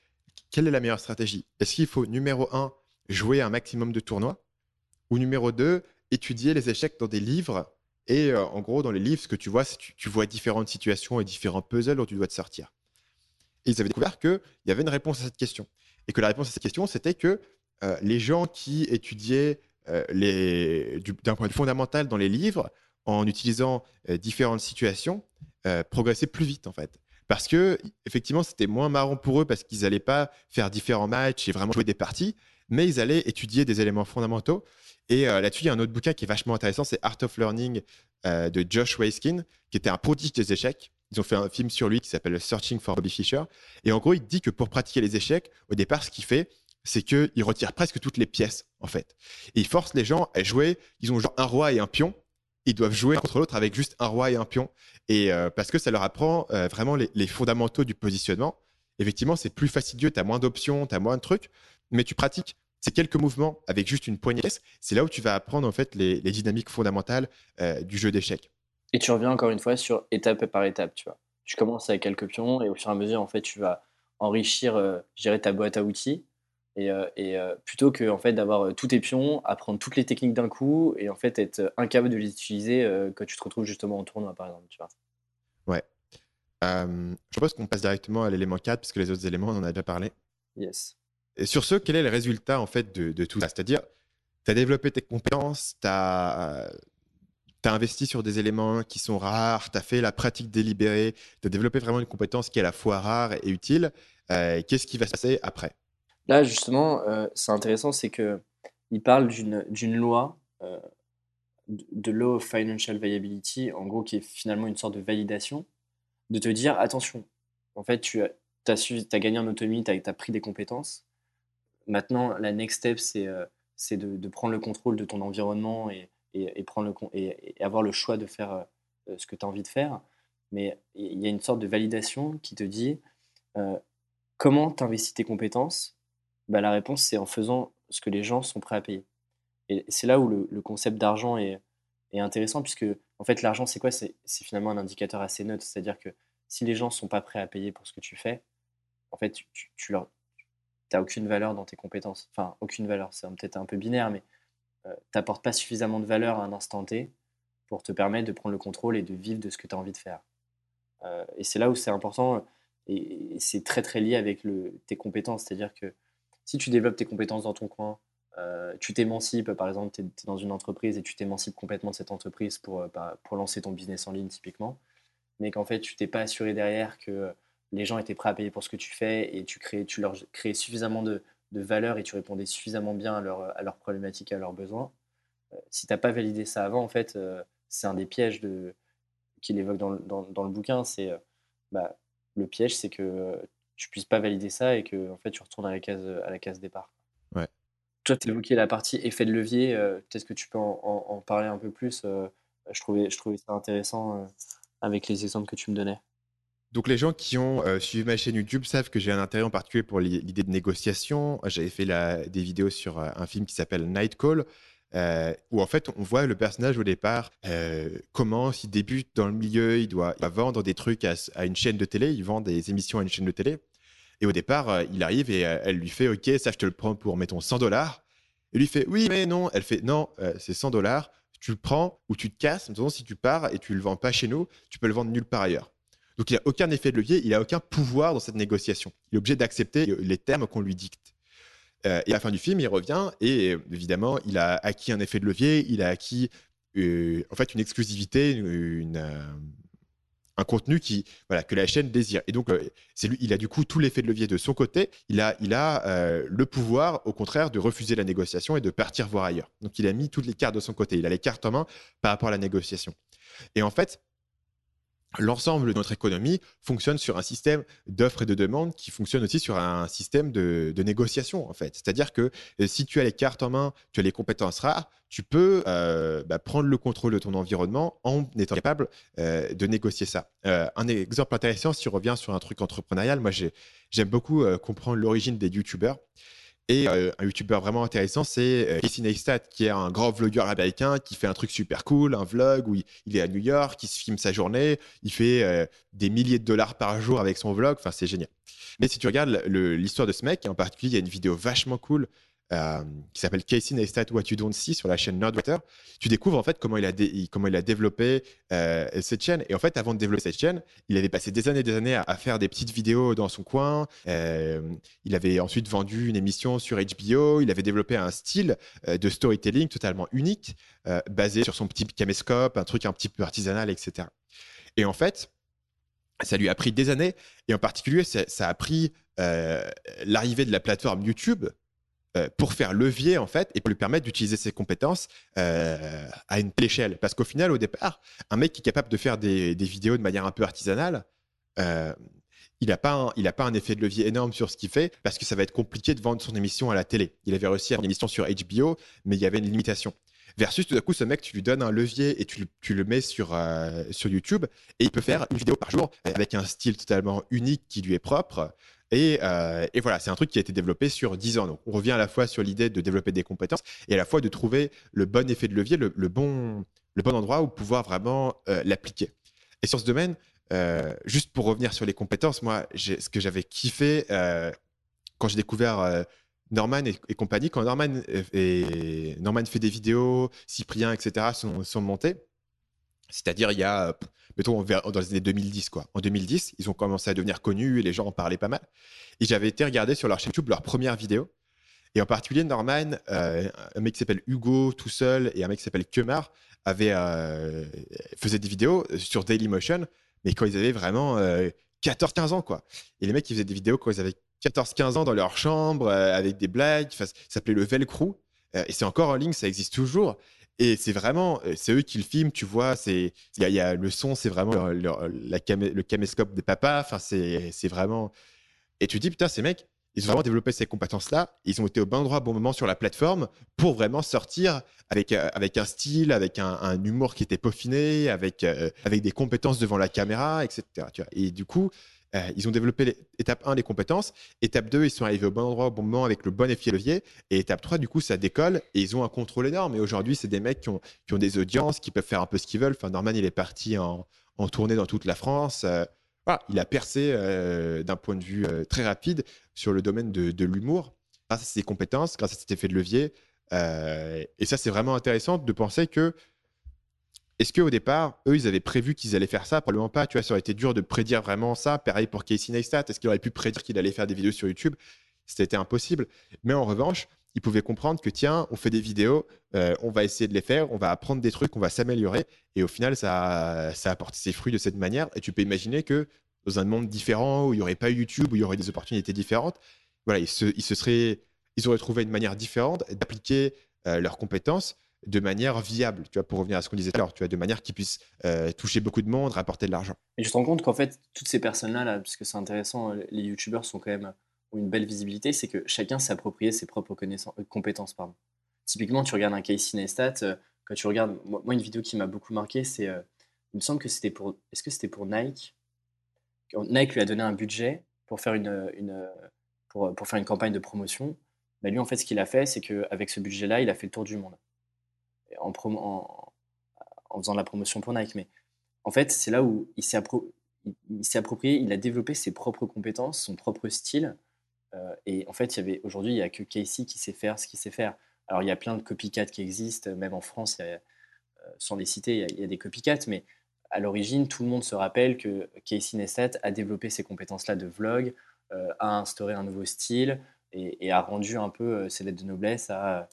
quelle est la meilleure stratégie? Est-ce qu'il faut, numéro un, jouer un maximum de tournois? Ou numéro 2, étudier les échecs dans des livres. Et euh, en gros, dans les livres, ce que tu vois, c'est tu, tu vois différentes situations et différents puzzles dont tu dois te sortir. Et ils avaient découvert qu'il y avait une réponse à cette question. Et que la réponse à cette question, c'était que euh, les gens qui étudiaient euh, d'un point de vue fondamental dans les livres, en utilisant différentes situations, progressaient plus vite, en fait. Parce que, effectivement, c'était moins marrant pour eux parce qu'ils n'allaient pas faire différents matchs et vraiment jouer des parties, mais ils allaient étudier des éléments fondamentaux et euh, là-dessus, il y a un autre bouquin qui est vachement intéressant, c'est Art of Learning euh, de Josh Waiskin, qui était un prodige des échecs. Ils ont fait un film sur lui qui s'appelle Searching for Bobby Fischer. Et en gros, il dit que pour pratiquer les échecs, au départ, ce qu'il fait, c'est qu'il retire presque toutes les pièces, en fait. Il force les gens à jouer. Ils ont genre un roi et un pion. Ils doivent jouer contre l'autre avec juste un roi et un pion. Et euh, parce que ça leur apprend vraiment les, les, fondamentaux du positionnement. Effectivement, c'est plus fastidieux. Tu as moins d'options, tu as moins de trucs. Mais tu pratiques ces quelques mouvements avec juste une poignée, c'est là où tu vas apprendre en fait les, dynamiques fondamentales euh, du jeu d'échecs.
Et tu reviens encore une fois sur étape par étape, tu vois. Tu commences avec quelques pions et au fur et à mesure, en fait, tu vas enrichir, euh, ta boîte à outils. Et, euh, plutôt que en fait d'avoir tous tes pions, apprendre toutes les techniques d'un coup et en fait être incapable de les utiliser quand tu te retrouves justement en tournoi, par exemple, tu vois.
Ouais. je propose qu'on passe directement à l'élément 4 parce que les autres éléments, on en a déjà parlé.
Yes.
Sur ce, quel est le résultat en fait de, tout ça? C'est-à-dire, tu as développé tes compétences, tu as, investi sur des éléments qui sont rares, tu as fait la pratique délibérée, tu as développé vraiment une compétence qui est à la fois rare et utile. Euh, qu'est-ce qui va se passer après?
Là, justement, euh, c'est intéressant, c'est qu'il parle d'une loi, euh, de Law of Financial Viability, en gros, qui est finalement une sorte de validation, de te dire attention, en fait, tu as, as, gagné en autonomie, tu as, pris des compétences, Maintenant, la next step, c'est euh, de, prendre le contrôle de ton environnement et, avoir le choix de faire euh, ce que tu as envie de faire. Mais il y a une sorte de validation qui te dit euh, comment tu investis tes compétences? Bah, La réponse, c'est en faisant ce que les gens sont prêts à payer. Et c'est là où le, concept d'argent est, intéressant, puisque en fait, l'argent, c'est quoi? C'est finalement un indicateur assez neutre. C'est-à-dire que si les gens ne sont pas prêts à payer pour ce que tu fais, en fait, tu leur, n'as aucune valeur dans tes compétences. Enfin, aucune valeur, c'est peut-être un peu binaire, mais euh, tu n'apportes pas suffisamment de valeur à un instant T pour te permettre de prendre le contrôle et de vivre de ce que tu as envie de faire. Euh, et c'est là où c'est important, et, c'est très très lié avec tes compétences. C'est-à-dire que si tu développes tes compétences dans ton coin, tu t'émancipes, par exemple, tu es, dans une entreprise et tu t'émancipes complètement de cette entreprise pour, pour lancer ton business en ligne typiquement, mais qu'en fait, tu t'es pas assuré derrière que les gens étaient prêts à payer pour ce que tu fais et tu, crées, tu leur créais suffisamment de, de valeur et tu répondais suffisamment bien à, leur, à leurs problématiques, à leurs besoins. si tu n'as pas validé ça avant, en fait, c'est un des pièges de, qu'il évoque dans, dans, le bouquin. C'est bah, le piège, c'est que tu puisses pas valider ça et que en fait tu retournes à la case à la case départ.
Ouais.
Toi, tu évoquais la partie effet de levier. Euh, peut-être que tu peux en, parler un peu plus. Euh, je trouvais je trouvais ça intéressant euh, avec les exemples que tu me donnais.
Donc les gens qui ont suivi ma chaîne YouTube savent que j'ai un intérêt en particulier pour l'idée de négociation. J'avais fait des vidéos sur un film qui s'appelle Night Call, euh, où en fait on voit le personnage au départ euh, comment s'il débute dans le milieu, il doit, vendre des trucs à, une chaîne de télé, il vend des émissions à une chaîne de télé. Et au départ, euh, il arrive et elle lui fait OK, ça je te le prends pour mettons 100 dollars. Et lui fait oui mais non, elle fait non, c'est 100 dollars, tu le prends ou tu te casses. Mettons si tu pars et tu le vends pas chez nous, tu peux le vendre nulle part ailleurs. Donc il n'a aucun effet de levier, il n'a aucun pouvoir dans cette négociation. Il est obligé d'accepter les termes qu'on lui dicte. Euh, et à la fin du film, il revient et évidemment, il a acquis un effet de levier, il a acquis euh, en fait une exclusivité, euh, un contenu qui voilà que la chaîne désire. Et donc c'est lui, il a du coup tout l'effet de levier de son côté. Il a il a le pouvoir au contraire de refuser la négociation et de partir voir ailleurs. Donc il a mis toutes les cartes de son côté. Il a les cartes en main par rapport à la négociation. Et en fait, l'ensemble de notre économie fonctionne sur un système d'offres et de demandes qui fonctionne aussi sur un système de, négociation en fait. C'est-à-dire que euh, si tu as les cartes en main, tu as les compétences rares, tu peux euh, bah, prendre le contrôle de ton environnement en étant capable euh, de négocier ça. un exemple intéressant, si on revient sur un truc entrepreneurial, moi j'aime beaucoup comprendre l'origine des YouTubeurs. Et euh, un youtubeur vraiment intéressant, c'est euh, Casey Neistat, qui est un grand vlogueur américain qui fait un truc super cool, un vlog où il, est à New York, il se filme sa journée, il fait euh, des milliers de dollars par jour avec son vlog, enfin c'est génial. Mais si tu regardes l'histoire de ce mec, en particulier, il y a une vidéo vachement cool euh, qui s'appelle Casey Neistat What You Don't See sur la chaîne Nerdwriter, tu découvres en fait comment il a, comment il a développé euh, cette chaîne. Et en fait, avant de développer cette chaîne, il avait passé des années et des années à, faire des petites vidéos dans son coin. Euh, il avait ensuite vendu une émission sur HBO. Il avait développé un style de storytelling totalement unique, basé sur son petit caméscope, un truc un petit peu artisanal, etc. Et en fait, ça lui a pris des années, et en particulier, ça a pris l'arrivée de la plateforme YouTube euh, pour faire levier en fait et pour lui permettre d'utiliser ses compétences euh, à une telle échelle. Parce qu'au final, au départ, un mec qui est capable de faire des, vidéos de manière un peu artisanale, euh, il n'a pas, un, pas un effet de levier énorme sur ce qu'il fait parce que ça va être compliqué de vendre son émission à la télé. Il avait réussi à faire une émission sur HBO, mais il y avait une limitation. Versus tout à coup, ce mec, tu lui donnes un levier et tu, le mets sur YouTube et il peut faire une vidéo par jour avec un style totalement unique qui lui est propre. Euh, et, voilà, c'est un truc qui a été développé sur 10 ans. Donc, on revient à la fois sur l'idée de développer des compétences et à la fois de trouver le bon effet de levier, le, bon, le bon endroit où pouvoir vraiment euh, l'appliquer. Et sur ce domaine, euh, juste pour revenir sur les compétences, moi, ce que j'avais kiffé quand j'ai découvert Norman et, compagnie, quand Norman, et, Norman fait des vidéos, Cyprien, etc., sont, sont montés, c'est-à-dire il y a mettons, dans les années 2010, quoi. En 2010, ils ont commencé à devenir connus et les gens en parlaient pas mal. Et j'avais été regarder sur leur chaîne YouTube leur première vidéo. Et en particulier, Norman, euh, un mec qui s'appelle Hugo tout seul et un mec qui s'appelle Kemar avait, euh, faisaient des vidéos sur Dailymotion, mais quand ils avaient vraiment 14-15 euh, ans, quoi. Et les mecs, ils faisaient des vidéos quand ils avaient 14-15 ans dans leur chambre avec des blagues. Ça s'appelait le Velcro. et c'est encore en ligne, ça existe toujours. Et c'est vraiment, euh, c'est eux qui le filment, tu vois. C'est, il y, a le son, c'est vraiment le, caméscope des papas. Enfin, c'est, vraiment. Et tu te dis putain, ces mecs, ils ont vraiment développé ces compétences-là. Ils ont été au bon endroit, au bon moment sur la plateforme pour vraiment sortir avec euh, avec un style, avec un, humour qui était peaufiné, avec euh, avec des compétences devant la caméra, etc. Et du coup, euh, ils ont développé étape 1 les compétences, étape 2 ils sont arrivés au bon endroit au bon moment avec le bon effet levier et étape 3 du coup ça décolle et ils ont un contrôle énorme et aujourd'hui c'est des mecs qui ont, qui ont, des audiences, qui peuvent faire un peu ce qu'ils veulent. Enfin Norman il est parti en, en tournée dans toute la France. Euh, il a percé euh, d'un point de vue très rapide sur le domaine de, de l'humour grâce à ses compétences, grâce à cet effet de levier. et ça c'est vraiment intéressant de penser que est-ce qu'au départ, eux, ils avaient prévu qu'ils allaient faire ça? Probablement pas. Tu vois, ça aurait été dur de prédire vraiment ça. Pareil pour Casey Neistat. Est-ce qu'il aurait pu prédire qu'il allait faire des vidéos sur YouTube? C'était impossible. Mais en revanche, ils pouvaient comprendre que tiens, on fait des vidéos, euh, on va essayer de les faire, on va apprendre des trucs, on va s'améliorer. Et au final, ça, ça apporte ses fruits de cette manière. Et tu peux imaginer que dans un monde différent, où il n'y aurait pas YouTube, où il y aurait des opportunités différentes, voilà, ils, se, ils, se seraient, ils auraient trouvé une manière différente d'appliquer euh, leurs compétences de manière viable, tu vois, pour revenir à ce qu'on disait tout à l'heure, tu vois, de manière qui puisse euh, toucher beaucoup de monde, rapporter de l'argent.
Et je te rends compte qu'en fait, toutes ces personnes-là, là, parce c'est intéressant, les youtubeurs sont quand même ont une belle visibilité, c'est que chacun s'est approprié ses propres connaissances, euh, compétences. Typiquement, tu regardes un Casey Neistat, euh, quand tu regardes, moi, une vidéo qui m'a beaucoup marqué, c'est, euh, il me semble que c'était pour, est-ce que c'était pour Nike? Nike lui a donné un budget pour faire une, une pour, pour, faire une campagne de promotion. Mais lui, en fait, ce qu'il a fait, c'est qu'avec ce budget-là, il a fait le tour du monde en, en, en, faisant la promotion pour Nike. Mais en fait, c'est là où il s'est, il approprié, il a développé ses propres compétences, son propre style, euh, et en fait, il y aujourd'hui, il n'y a que Casey qui sait faire ce qu'il sait faire. Alors, il y a plein de copycats qui existent, même en France, euh, sans les citer, il y, a, des copycats, mais à l'origine, tout le monde se rappelle que Casey Neistat a développé ces compétences-là de vlog, euh, a instauré un nouveau style et, a rendu un peu ses lettres de noblesse à,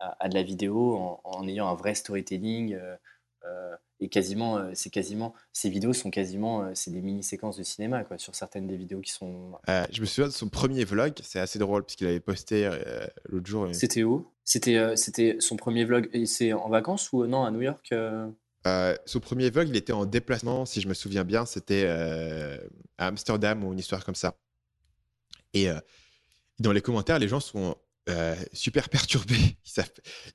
à, de la vidéo en, en, ayant un vrai storytelling et quasiment, euh, c'est quasiment, ces vidéos sont quasiment, euh, c'est des mini-séquences de cinéma, quoi, sur certaines des vidéos qui sont.
Euh, je me souviens de son premier vlog, c'est assez drôle, puisqu'il avait posté l'autre jour.
C'était où? C'était c'était son premier vlog, et c'est en vacances ou non, à New York
son premier vlog, il était en déplacement, si je me souviens bien, c'était à Amsterdam ou une histoire comme ça. Et dans les commentaires, les gens sont euh, super <laughs> perturbés. Ils,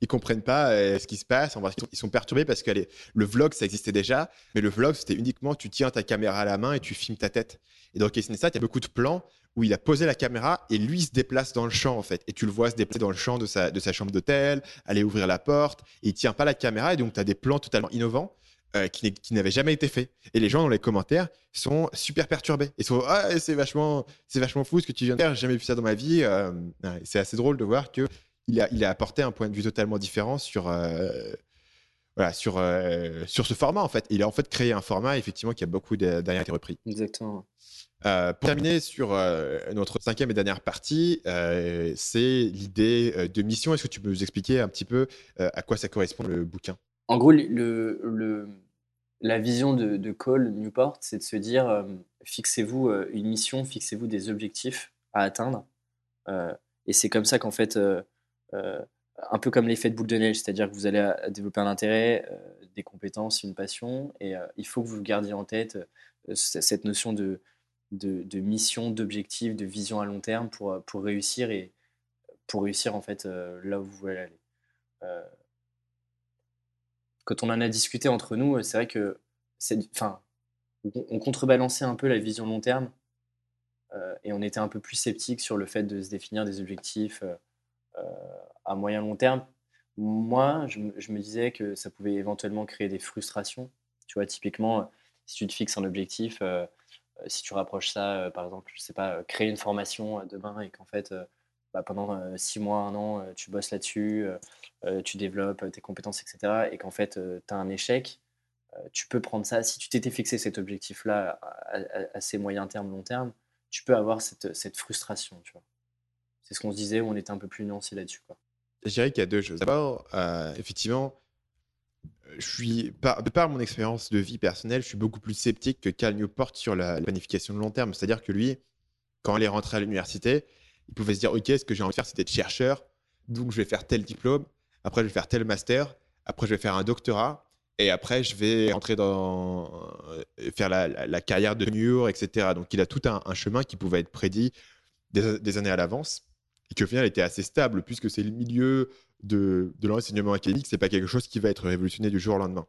ils comprennent pas euh, ce qui se passe. Ils sont perturbés parce que le vlog, ça existait déjà, mais le vlog, c'était uniquement tu tiens ta caméra à la main et tu filmes ta tête. Et dans Neistat, il y a beaucoup de plans où il a posé la caméra et lui se déplace dans le champ en fait. Et tu le vois se déplacer dans le champ de sa, de sa chambre d'hôtel, aller ouvrir la porte, et il tient pas la caméra et donc tu as des plans totalement innovants. Euh, qui, n'avait jamais été fait. Et les gens dans les commentaires sont super perturbés. Ils sont ah c'est vachement c'est vachement fou ce que tu viens de faire. J'ai jamais vu ça dans ma vie. Euh, c'est assez drôle de voir que il a il a apporté un point de vue totalement différent sur euh, voilà sur sur ce format en fait. Il a en fait créé un format effectivement qui a beaucoup derrière été repris.
Exactement.
pour terminer sur notre cinquième et dernière partie, c'est l'idée de mission. Est-ce que tu peux nous expliquer un petit peu à quoi ça correspond le bouquin?
En gros, la vision de, Cole Newport, c'est de se dire euh, fixez-vous euh, une mission, fixez-vous des objectifs à atteindre. Euh, et c'est comme ça qu'en fait, un peu comme l'effet de boule de neige, c'est-à-dire que vous allez développer un intérêt, des compétences, une passion, et il faut que vous gardiez en tête cette notion de, mission, d'objectif, de vision à long terme pour, pour réussir et pour réussir en fait là où vous voulez aller quand on en a discuté entre nous, c'est vrai que c'est, enfin, on contrebalançait un peu la vision long terme euh, et on était un peu plus sceptique sur le fait de se définir des objectifs euh, euh, à moyen long terme. Moi, je, me disais que ça pouvait éventuellement créer des frustrations. Tu vois, typiquement, si tu te fixes un objectif, si tu rapproches ça, par exemple, je sais pas, créer une formation demain et qu'en fait, bah, pendant euh, six mois, un an, euh, tu bosses là-dessus, euh, tu développes tes compétences, etc. Et qu'en fait, tu as un échec, tu peux prendre ça. Si tu t'étais fixé cet objectif-là à, ces moyen terme, long terme, tu peux avoir cette, cette frustration. Tu vois. C'est ce qu'on se disait, où on était un peu plus nuancé là-dessus. Quoi.
Je dirais qu'il y a deux choses. D'abord, effectivement, je suis, par, de par mon expérience de vie personnelle, je suis beaucoup plus sceptique que Cal Newport sur la, la planification de long terme. C'est-à-dire que lui, quand il est rentré à l'université, il pouvait se dire, OK, ce que j'ai envie de faire, c'est d'être chercheur. Donc, je vais faire tel diplôme. Après, je vais faire tel master. Après, je vais faire un doctorat. Et après, je vais rentrer dans euh, faire la, carrière de mur, etc. Donc, il a tout un, chemin qui pouvait être prédit des, années à l'avance et qui au final était assez stable puisque c'est le milieu de, de l'enseignement académique. C'est pas quelque chose qui va être révolutionné du jour au lendemain.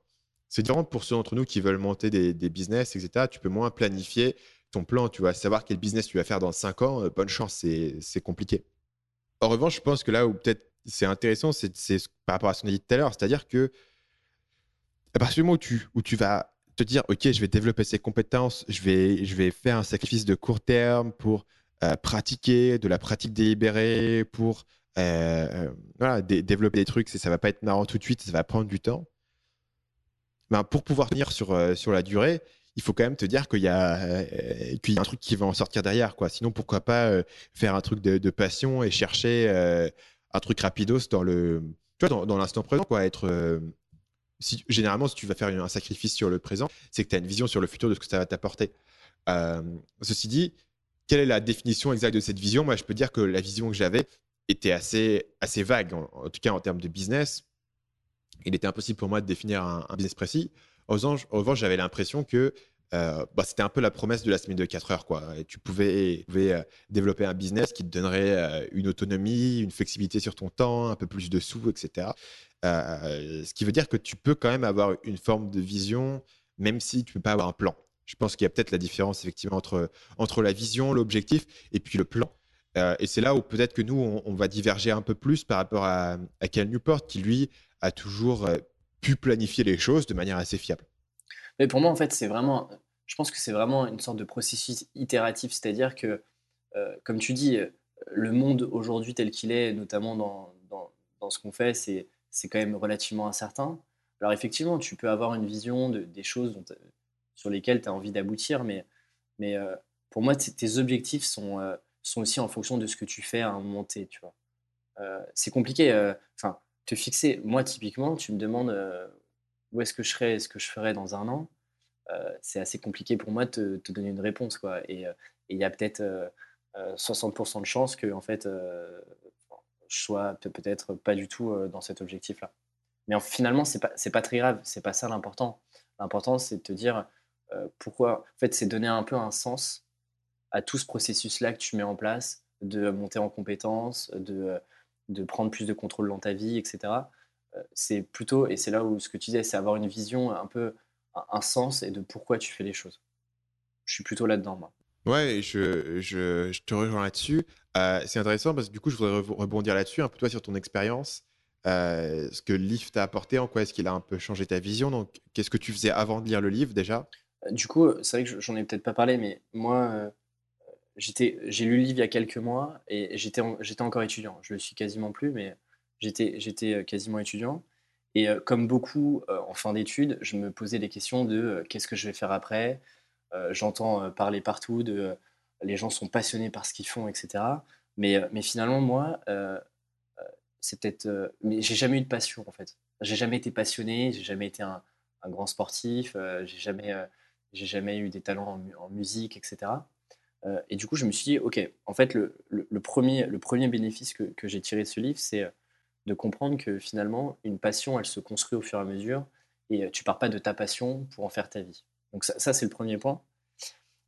C'est différent pour ceux d'entre nous qui veulent monter des, business, etc. Tu peux moins planifier ton plan, tu vas savoir quel business tu vas faire dans 5 ans, euh, bonne chance, c'est compliqué. En revanche, je pense que là où peut-être c'est intéressant, c'est par rapport à ce qu'on a dit tout à l'heure, c'est-à-dire que à partir du moment où tu, où tu vas te dire, OK, je vais développer ces compétences, je vais, je vais faire un sacrifice de court terme pour euh, pratiquer, de la pratique délibérée, pour euh, développer des trucs, ça va pas être marrant tout de suite, ça va prendre du temps. Ben, pour pouvoir tenir sur, sur la durée, il faut quand même te dire qu'il y, a, euh, y a un truc qui va en sortir derrière. Quoi. Sinon, pourquoi pas euh, faire un truc de, passion et chercher euh, un truc rapidos dans le, tu vois, dans, l'instant présent, quoi. Être, généralement, si tu vas faire un sacrifice sur le présent, c'est que tu as une vision sur le futur de ce que ça va t'apporter. ceci dit, quelle est la définition exacte de cette vision? Moi, je peux dire que la vision que j'avais était assez, assez vague, en, tout cas en termes de business. Il était impossible pour moi de définir un, business précis. Au revanche, j'avais l'impression que euh, bah, c'était un peu la promesse de la semaine de 4 heures. Quoi. tu pouvais, euh, développer un business qui te donnerait euh, une autonomie, une flexibilité sur ton temps, un peu plus de sous, etc. ce qui veut dire que tu peux quand même avoir une forme de vision, même si tu ne peux pas avoir un plan. Je pense qu'il y a peut-être la différence effectivement entre, entre la vision, l'objectif et puis le plan. Et c'est là où peut-être que nous, on, va diverger un peu plus par rapport à, à Cal Newport, qui lui a toujours planifier les choses de manière assez fiable.
Mais pour moi, en fait, c'est vraiment, je pense que c'est vraiment une sorte de processus itératif, c'est-à-dire que, euh, comme tu dis, le monde aujourd'hui tel qu'il est, notamment dans, dans, ce qu'on fait, c'est, c'est quand même relativement incertain. Alors effectivement, tu peux avoir une vision de, des choses dont, sur lesquelles tu as envie d'aboutir, mais, mais pour moi, tes objectifs sont sont aussi en fonction de ce que tu fais à un moment T, tu vois. Euh, c'est compliqué. Euh, enfin, te fixer. Moi, typiquement, tu me demandes euh, où est-ce que je serais, ce que je ferais dans un an. c'est assez compliqué pour moi de te, donner une réponse, quoi. Et il y a peut-être 60% de chances que, en fait, je sois peut-être pas du tout dans cet objectif-là. Mais finalement, c'est pas, pas très grave. C'est pas ça l'important. L'important, c'est de te dire pourquoi. En fait, c'est donner un peu un sens à tout ce processus-là que tu mets en place, de monter en compétences, de, de prendre plus de contrôle dans ta vie, etc. Euh, c'est plutôt, et c'est là où ce que tu disais, c'est avoir une vision, un peu un sens et de pourquoi tu fais les choses. Je suis plutôt là-dedans, moi.
Ouais, je, je, je te rejoins là-dessus. Euh, c'est intéressant parce que du coup, je voudrais rebondir là-dessus, un peu toi sur ton expérience. Euh, ce que le livre t'a apporté, en quoi est-ce qu'il a un peu changé ta vision Donc, qu'est-ce que tu faisais avant de lire le livre déjà?
Du coup, c'est vrai que j'en ai peut-être pas parlé, mais moi, j'ai lu le livre il y a quelques mois et j'étais, encore étudiant. Je le suis quasiment plus, mais j'étais, euh, quasiment étudiant. Et euh, comme beaucoup euh, en fin d'études, je me posais des questions de qu'est-ce que je vais faire après? j'entends parler partout de les gens sont passionnés par ce qu'ils font, etc. Mais, finalement, moi, c'est peut-être. mais j'ai jamais eu de passion en fait. J'ai jamais été passionné, j'ai jamais été un, grand sportif, j'ai jamais, jamais eu des talents en, en musique, etc. Euh, et du coup, je me suis dit, OK, en fait, le, premier, le premier bénéfice que, j'ai tiré de ce livre, c'est euh, de comprendre que finalement, une passion, elle se construit au fur et à mesure, et euh, tu pars pas de ta passion pour en faire ta vie. Donc ça, c'est le premier point.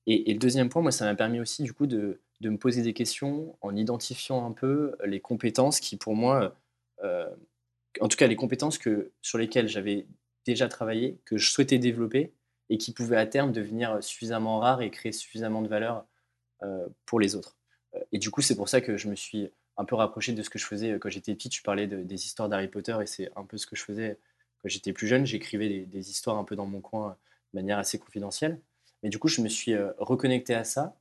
Et, le deuxième point, moi, ça m'a permis aussi, du coup, de, me poser des questions en identifiant un peu les compétences qui, pour moi, en tout cas, les compétences que, sur lesquelles j'avais déjà travaillé, que je souhaitais développer, et qui pouvaient à terme devenir suffisamment rares et créer suffisamment de valeur pour les autres. Euh, et du coup, c'est pour ça que je me suis un peu rapproché de ce que je faisais euh, quand j'étais petit. Tu parlais des histoires d'Harry Potter et c'est un peu ce que je faisais quand j'étais plus jeune. J'écrivais des, histoires un peu dans mon coin de manière assez confidentielle. Mais du coup, je me suis reconnecté à ça.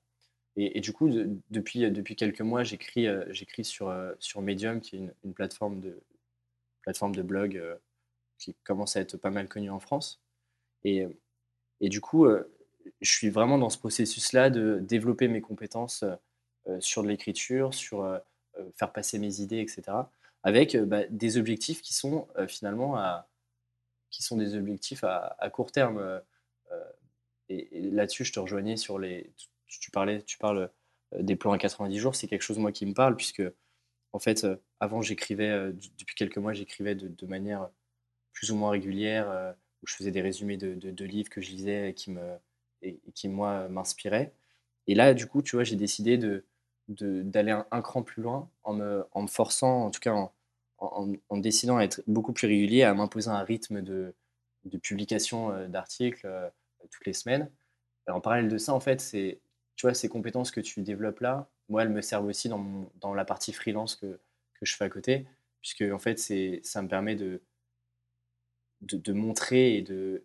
Et, du coup, depuis, depuis quelques mois, j'écris j'écris sur, sur Medium, qui est une, plateforme, de, plateforme de blog qui commence à être pas mal connue en France. Et, et du coup, je suis vraiment dans ce processus-là de développer mes compétences euh, sur de l'écriture, sur euh, euh, faire passer mes idées, etc. Avec bah, des objectifs qui sont finalement à, qui sont des objectifs à, court terme. et, là-dessus, je te rejoignais sur les. Tu, parlais, tu parles des plans à 90 jours, c'est quelque chose moi qui me parle puisque en fait, avant j'écrivais depuis quelques mois, j'écrivais de, manière plus ou moins régulière où je faisais des résumés de, de livres que je lisais qui me qui, moi, m'inspirait. Et là, du coup, tu vois, j'ai décidé de, d'aller un, cran plus loin en me, en forçant, en tout cas en, en, décidant à être beaucoup plus régulier, à m'imposer un rythme de, de publication euh, d'articles euh, toutes les semaines. en parallèle de ça, en fait, c'est, tu vois, ces compétences que tu développes là, moi, elles me servent aussi dans, dans la partie freelance que, que je fais à côté, puisque en fait, c'est, ça me permet de, de, montrer et de,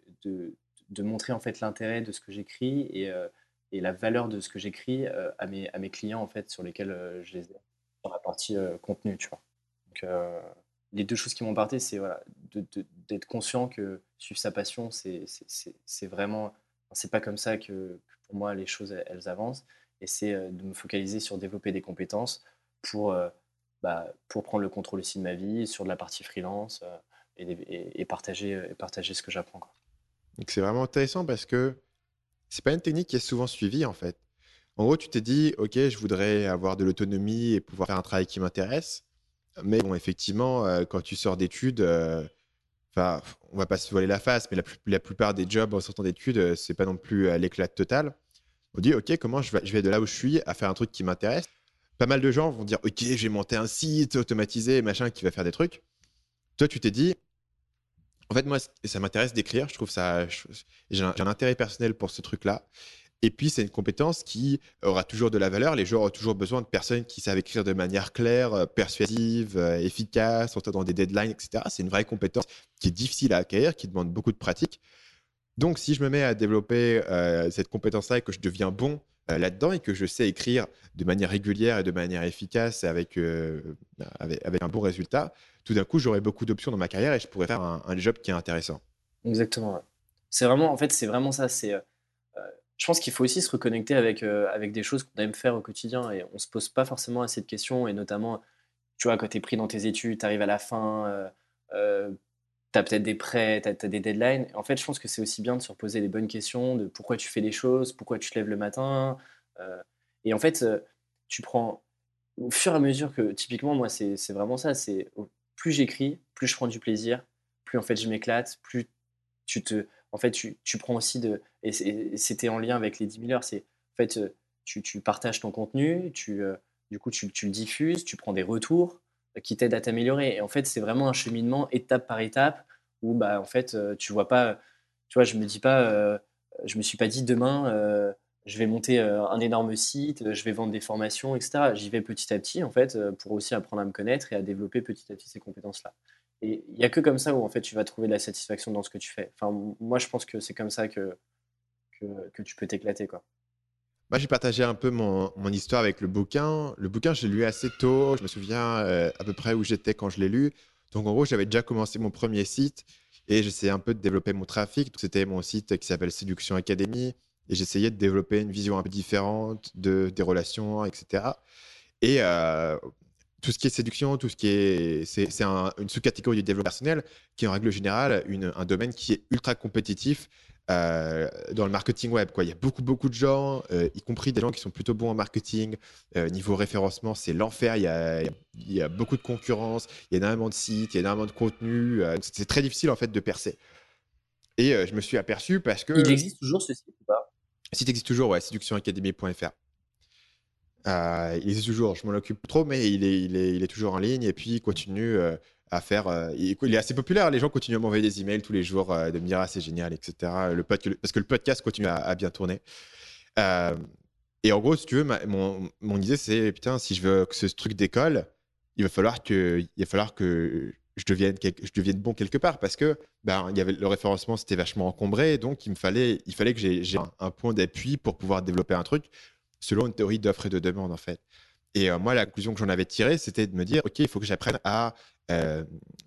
de montrer en fait l'intérêt de ce que j'écris et, euh, la valeur de ce que j'écris euh, à, mes, à mes clients en fait sur lesquels euh, je les ai dans la partie contenu, tu vois. Donc, les deux choses qui m'ont parté, c'est voilà, d'être conscient que suivre sa passion, c'est vraiment, c'est pas comme ça que, pour moi les choses elles, avancent, et c'est de me focaliser sur développer des compétences pour bah, pour prendre le contrôle aussi de ma vie sur de la partie freelance et, partager, et partager ce que j'apprends.
C'est vraiment intéressant parce que c'est pas une technique qui est souvent suivie en fait. En gros, tu t'es dit, ok, je voudrais avoir de l'autonomie et pouvoir faire un travail qui m'intéresse. Mais bon, effectivement, quand tu sors d'études, enfin, on va pas se voiler la face, mais la, plupart des jobs en sortant d'études, c'est pas non plus à l'éclat total. On dit, ok, comment je vais, je vais de là où je suis à faire un truc qui m'intéresse. Pas mal de gens vont dire, ok, je vais monter un site automatisé, machin, qui va faire des trucs. Toi, tu t'es dit, en fait, moi, ça m'intéresse d'écrire. Je trouve ça, j'ai un, intérêt personnel pour ce truc-là. Et puis, c'est une compétence qui aura toujours de la valeur. Les gens auront toujours besoin de personnes qui savent écrire de manière claire, euh, persuasive, euh, efficace, surtout dans des deadlines, etc. C'est une vraie compétence qui est difficile à acquérir, qui demande beaucoup de pratique. Donc, si je me mets à développer euh, cette compétence-là et que je deviens bon là-dedans et que je sais écrire de manière régulière et de manière efficace avec, avec, un bon résultat, tout d'un coup, j'aurai beaucoup d'options dans ma carrière et je pourrais faire un, job qui est intéressant.
Exactement. C'est vraiment, en fait, c'est vraiment ça. C'est je pense qu'il faut aussi se reconnecter avec, euh, avec des choses qu'on aime faire au quotidien et on se pose pas forcément assez de questions et notamment, tu vois, quand tu es pris dans tes études, tu arrives à la fin, euh, euh, tu as peut-être des prêts, tu as, des deadlines. En fait, je pense que c'est aussi bien de se reposer les bonnes questions de pourquoi tu fais des choses, pourquoi tu te lèves le matin. et en fait, tu prends, au fur et à mesure que, typiquement, moi, c'est vraiment ça, c'est plus j'écris, plus je prends du plaisir, plus en fait je m'éclate, plus tu te en fait, tu, prends aussi de. Et c'était en lien avec les 10 000 heures. C'est, en fait, euh, tu, partages ton contenu, tu, euh, du coup, tu, le diffuses, tu prends des retours euh, qui t'aident à t'améliorer. Et en fait, c'est vraiment un cheminement étape par étape où, bah, en fait, tu vois pas. Tu vois, je me dis pas. je me suis pas dit demain. je vais monter un énorme site, je vais vendre des formations, etc. J'y vais petit à petit, en fait, pour aussi apprendre à me connaître et à développer petit à petit ces compétences-là. Et il n'y a que comme ça où en fait tu vas trouver de la satisfaction dans ce que tu fais. Enfin, moi je pense que c'est comme ça que, que, tu peux t'éclater. quoi.
Moi, j'ai partagé un peu mon, histoire avec le bouquin. Le bouquin, je l'ai lu assez tôt. Je me souviens euh, à peu près où j'étais quand je l'ai lu. Donc, en gros, j'avais déjà commencé mon premier site et j'essayais un peu de développer mon trafic. C'était mon site qui s'appelle Séduction Academy et j'essayais de développer une vision un peu différente de, des relations, etc. Et euh, tout ce qui est séduction, tout ce qui est. C'est une sous-catégorie du développement personnel qui est en règle générale un domaine qui est ultra compétitif euh, dans le marketing web. Quoi. Il y a beaucoup, beaucoup de gens, euh, y compris des gens qui sont plutôt bons en marketing. Euh, niveau référencement, c'est l'enfer. Il y, a, il y a beaucoup de concurrence, il y a énormément de sites, il y a énormément de contenu. c'est très difficile en fait de percer. Et je me suis aperçu parce que.
Il existe toujours ce site ou pas?
Le site existe toujours, ouais, séductionacademy.fr. Euh, il existe toujours, je m'en occupe trop, mais il est, il, est, il est, toujours en ligne et puis il continue à faire. Euh, il, est assez populaire, les gens continuent à m'envoyer des emails tous les jours de me dire ah, c'est génial, etc. Le parce que le podcast continue à, bien tourner. et en gros, si tu veux, mon, mon, idée c'est putain, si je veux que ce truc décolle, il va falloir que, il va falloir que je devienne, je devienne bon quelque part parce que ben, il y avait, le référencement c'était vachement encombré, donc il me fallait, il fallait que j'ai un, un, point d'appui pour pouvoir développer un truc selon une théorie d'offre et de demande, en fait. Et euh, moi, la conclusion que j'en avais tirée, c'était de me dire, OK, il faut que j'apprenne à euh,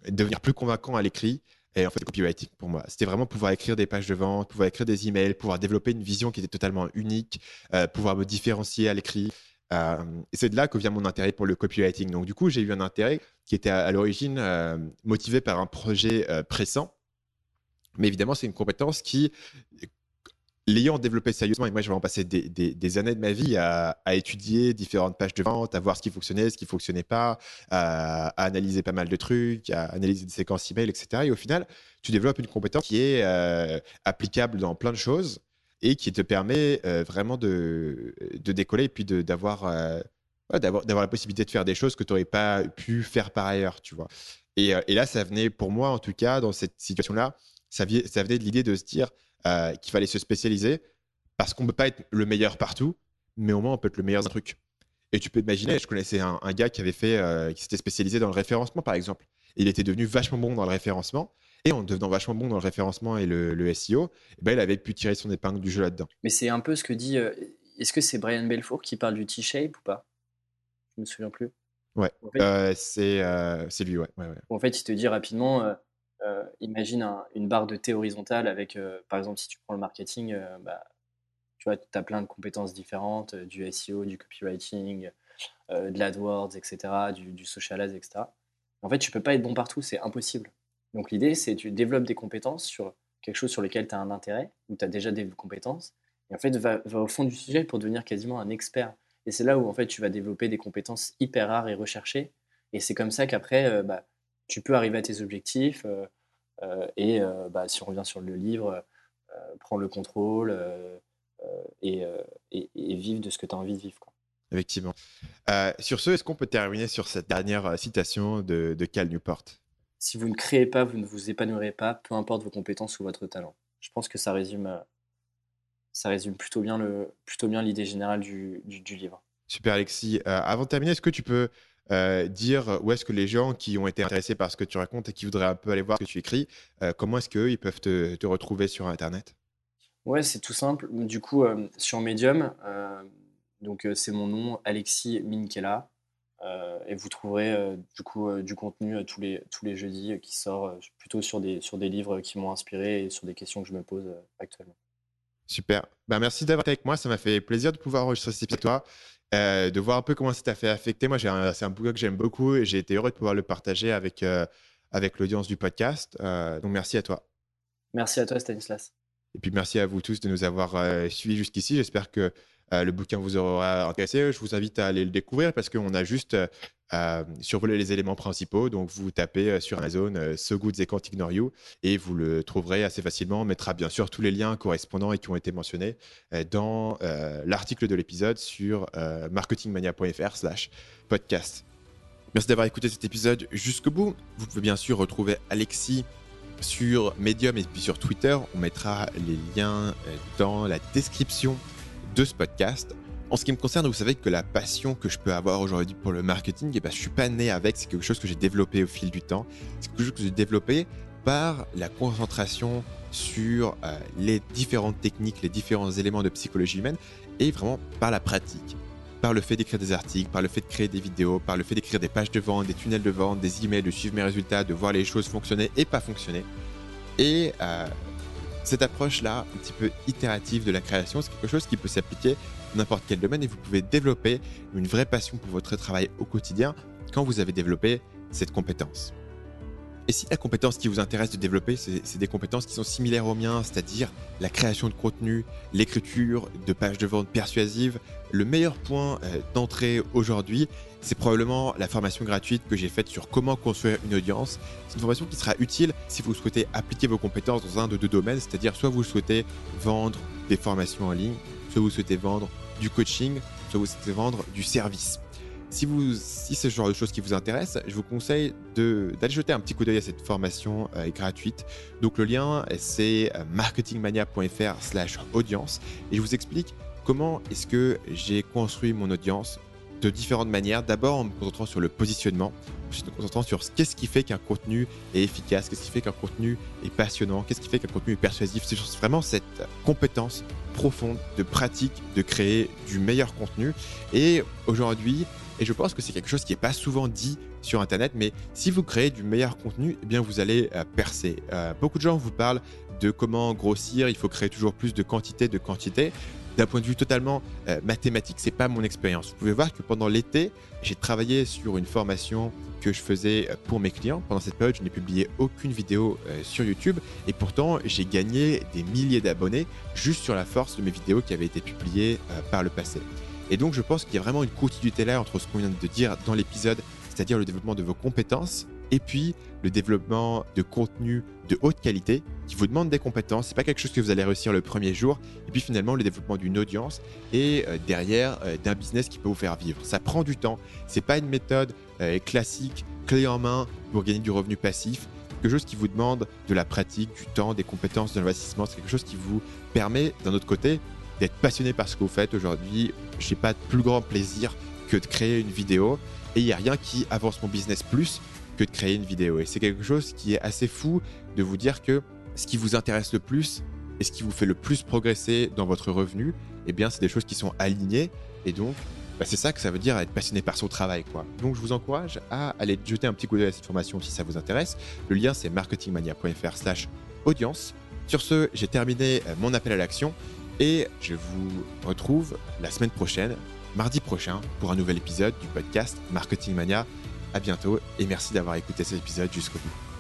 devenir plus convaincant à l'écrit. Et en fait, le copywriting, pour moi, c'était vraiment pouvoir écrire des pages de vente, pouvoir écrire des emails, pouvoir développer une vision qui était totalement unique, euh, pouvoir me différencier à l'écrit. et c'est de là que vient mon intérêt pour le copywriting. Donc, du coup, j'ai eu un intérêt qui était à, l'origine motivé par un projet pressant. Mais évidemment, c'est une compétence qui, l'ayant développé sérieusement, et moi, je vais en passer des, années de ma vie à, étudier différentes pages de vente, à voir ce qui fonctionnait, ce qui fonctionnait pas, à, analyser pas mal de trucs, à analyser des séquences email, etc. Et au final, tu développes une compétence qui est euh, applicable dans plein de choses et qui te permet euh, vraiment de, décoller et puis d'avoir euh, d'avoir la possibilité de faire des choses que tu n'aurais pas pu faire par ailleurs, tu vois. Et, là, ça venait pour moi, en tout cas, dans cette situation-là, ça venait de l'idée de se dire, euh, qu'il fallait se spécialiser parce qu'on ne peut pas être le meilleur partout, mais au moins on peut être le meilleur d'un truc. Et tu peux imaginer, je connaissais un, gars qui avait fait, euh, qui s'était spécialisé dans le référencement par exemple. Il était devenu vachement bon dans le référencement. Et en devenant vachement bon dans le référencement et le, SEO, eh ben, il avait pu tirer son épingle du jeu là-dedans.
Mais c'est un peu ce que dit. Euh, est-ce que c'est Brian Belfour qui parle du T-shape ou pas? Je me souviens plus.
Ouais, c'est lui, ouais.
En fait, il te dit rapidement euh, imagine une barre de thé horizontale avec, euh, par exemple, si tu prends le marketing, euh, bah, tu vois, as plein de compétences différentes, du SEO, du copywriting, de l'AdWords, etc., du, social ads, etc. En fait, tu peux pas être bon partout, c'est impossible. Donc l'idée, c'est tu développes des compétences sur quelque chose sur lequel tu as un intérêt, ou tu as déjà des compétences, et en fait, va, va, au fond du sujet pour devenir quasiment un expert. Et c'est là où en fait, tu vas développer des compétences hyper rares et recherchées. Et c'est comme ça qu'après, bah, tu peux arriver à tes objectifs. et bah, si on revient sur le livre, prendre le contrôle et, et, vivre de ce que tu as envie de vivre. Quoi.
Effectivement. sur ce, est-ce qu'on peut terminer sur cette dernière citation de, de Cal Newport?
Si vous ne créez pas, vous ne vous épanouirez pas, peu importe vos compétences ou votre talent. Je pense que ça résume, ça résume plutôt bien, le, plutôt bien l'idée générale du, du, livre.
Super Alexis. avant de terminer, est-ce que tu peux dire où est-ce que les gens qui ont été intéressés par ce que tu racontes et qui voudraient un peu aller voir ce que tu écris, comment est-ce qu'eux, ils peuvent te, te, retrouver sur Internet?
Ouais, c'est tout simple. Du coup, sur Medium, donc c'est mon nom, Alexis Minkela. et vous trouverez du coup du contenu tous, les, tous les jeudis qui sort plutôt sur des, sur des livres qui m'ont inspiré et sur des questions que je me pose actuellement.
Super. Ben, merci d'avoir été avec moi. Ça m'a fait plaisir de pouvoir enregistrer cet épisode toi, de voir un peu comment ça t'a fait affecter. Moi, c'est un bouquin que j'aime beaucoup et j'ai été heureux de pouvoir le partager avec, avec l'audience du podcast. donc, merci à toi.
Merci à toi, Stanislas.
Et puis, merci à vous tous de nous avoir suivis jusqu'ici. J'espère que euh, le bouquin vous aura intéressé. Je vous invite à aller le découvrir parce qu'on a juste euh, survolé les éléments principaux. Donc, vous tapez euh, sur Amazon So Good They Ignore You et vous le trouverez assez facilement. On mettra bien sûr tous les liens correspondants et qui ont été mentionnés dans l'article de l'épisode sur marketingmania.fr/slash podcast. Merci d'avoir écouté cet épisode jusqu'au bout. Vous pouvez bien sûr retrouver Alexis sur Medium et puis sur Twitter. On mettra les liens dans la description de ce podcast. En ce qui me concerne, vous savez que la passion que je peux avoir aujourd'hui pour le marketing, et eh ben, je suis pas né avec, c'est quelque chose que j'ai développé au fil du temps. C'est quelque chose que j'ai développé par la concentration sur euh, les différentes techniques, les différents éléments de psychologie humaine et vraiment par la pratique. Par le fait d'écrire des articles, par le fait de créer des vidéos, par le fait d'écrire des pages de vente, des tunnels de vente, des emails, de suivre mes résultats, de voir les choses fonctionner et pas fonctionner. Et euh, cette approche-là, un petit peu itérative de la création, c'est quelque chose qui peut s'appliquer n'importe quel domaine et vous pouvez développer une vraie passion pour votre travail au quotidien quand vous avez développé cette compétence. Et si la compétence qui vous intéresse de développer, c'est des compétences qui sont similaires aux miens, c'est-à-dire la création de contenu, l'écriture de pages de vente persuasives, le meilleur point euh, d'entrée aujourd'hui, c'est probablement la formation gratuite que j'ai faite sur comment construire une audience. C'est une formation qui sera utile si vous souhaitez appliquer vos compétences dans un de deux domaines, c'est-à-dire soit vous souhaitez vendre des formations en ligne, soit vous souhaitez vendre du coaching, soit vous souhaitez vendre du service. Si, si c'est ce genre de choses qui vous intéresse, je vous conseille d'aller jeter un petit coup d'œil à cette formation euh, gratuite. Donc le lien, c'est euh, marketingmania.fr slash audience. Et je vous explique comment est-ce que j'ai construit mon audience de différentes manières. D'abord en me concentrant sur le positionnement, ensuite en me concentrant sur qu'est-ce qui fait qu'un contenu est efficace, qu'est-ce qui fait qu'un contenu est passionnant, qu'est-ce qui fait qu'un contenu est persuasif. C'est vraiment cette compétence profonde de pratique de créer du meilleur contenu. Et aujourd'hui, et je pense que c'est quelque chose qui n'est pas souvent dit sur Internet, mais si vous créez du meilleur contenu, eh bien vous allez euh, percer. Euh, beaucoup de gens vous parlent de comment grossir, il faut créer toujours plus de quantité, de quantité. D'un point de vue totalement euh, mathématique, c'est pas mon expérience. Vous pouvez voir que pendant l'été, j'ai travaillé sur une formation que je faisais pour mes clients. Pendant cette période, je n'ai publié aucune vidéo sur YouTube et pourtant j'ai gagné des milliers d'abonnés juste sur la force de mes vidéos qui avaient été publiées par le passé. Et donc, je pense qu'il y a vraiment une continuité là entre ce qu'on vient de dire dans l'épisode, c'est-à-dire le développement de vos compétences, et puis le développement de contenu de haute qualité qui vous demande des compétences. C'est pas quelque chose que vous allez réussir le premier jour. Et puis finalement, le développement d'une audience et euh, derrière euh, d'un business qui peut vous faire vivre. Ça prend du temps. C'est pas une méthode euh, classique, clé en main pour gagner du revenu passif. Quelque chose qui vous demande de la pratique, du temps, des compétences, de l'investissement. C'est quelque chose qui vous permet, d'un autre côté, d'être passionné par ce que vous faites aujourd'hui. Je n'ai pas de plus grand plaisir que de créer une vidéo. Et il n'y a rien qui avance mon business plus que de créer une vidéo. Et c'est quelque chose qui est assez fou de vous dire que ce qui vous intéresse le plus et ce qui vous fait le plus progresser dans votre revenu, eh bien, c'est des choses qui sont alignées. Et donc, bah, c'est ça que ça veut dire être passionné par son travail. Quoi. Donc, je vous encourage à aller jeter un petit coup d'œil à cette formation si ça vous intéresse. Le lien, c'est marketingmania.fr slash audience. Sur ce, j'ai terminé euh, mon appel à l'action. Et je vous retrouve la semaine prochaine mardi prochain pour un nouvel épisode du podcast Marketing Mania. À bientôt et merci d'avoir écouté cet épisode jusqu'au bout.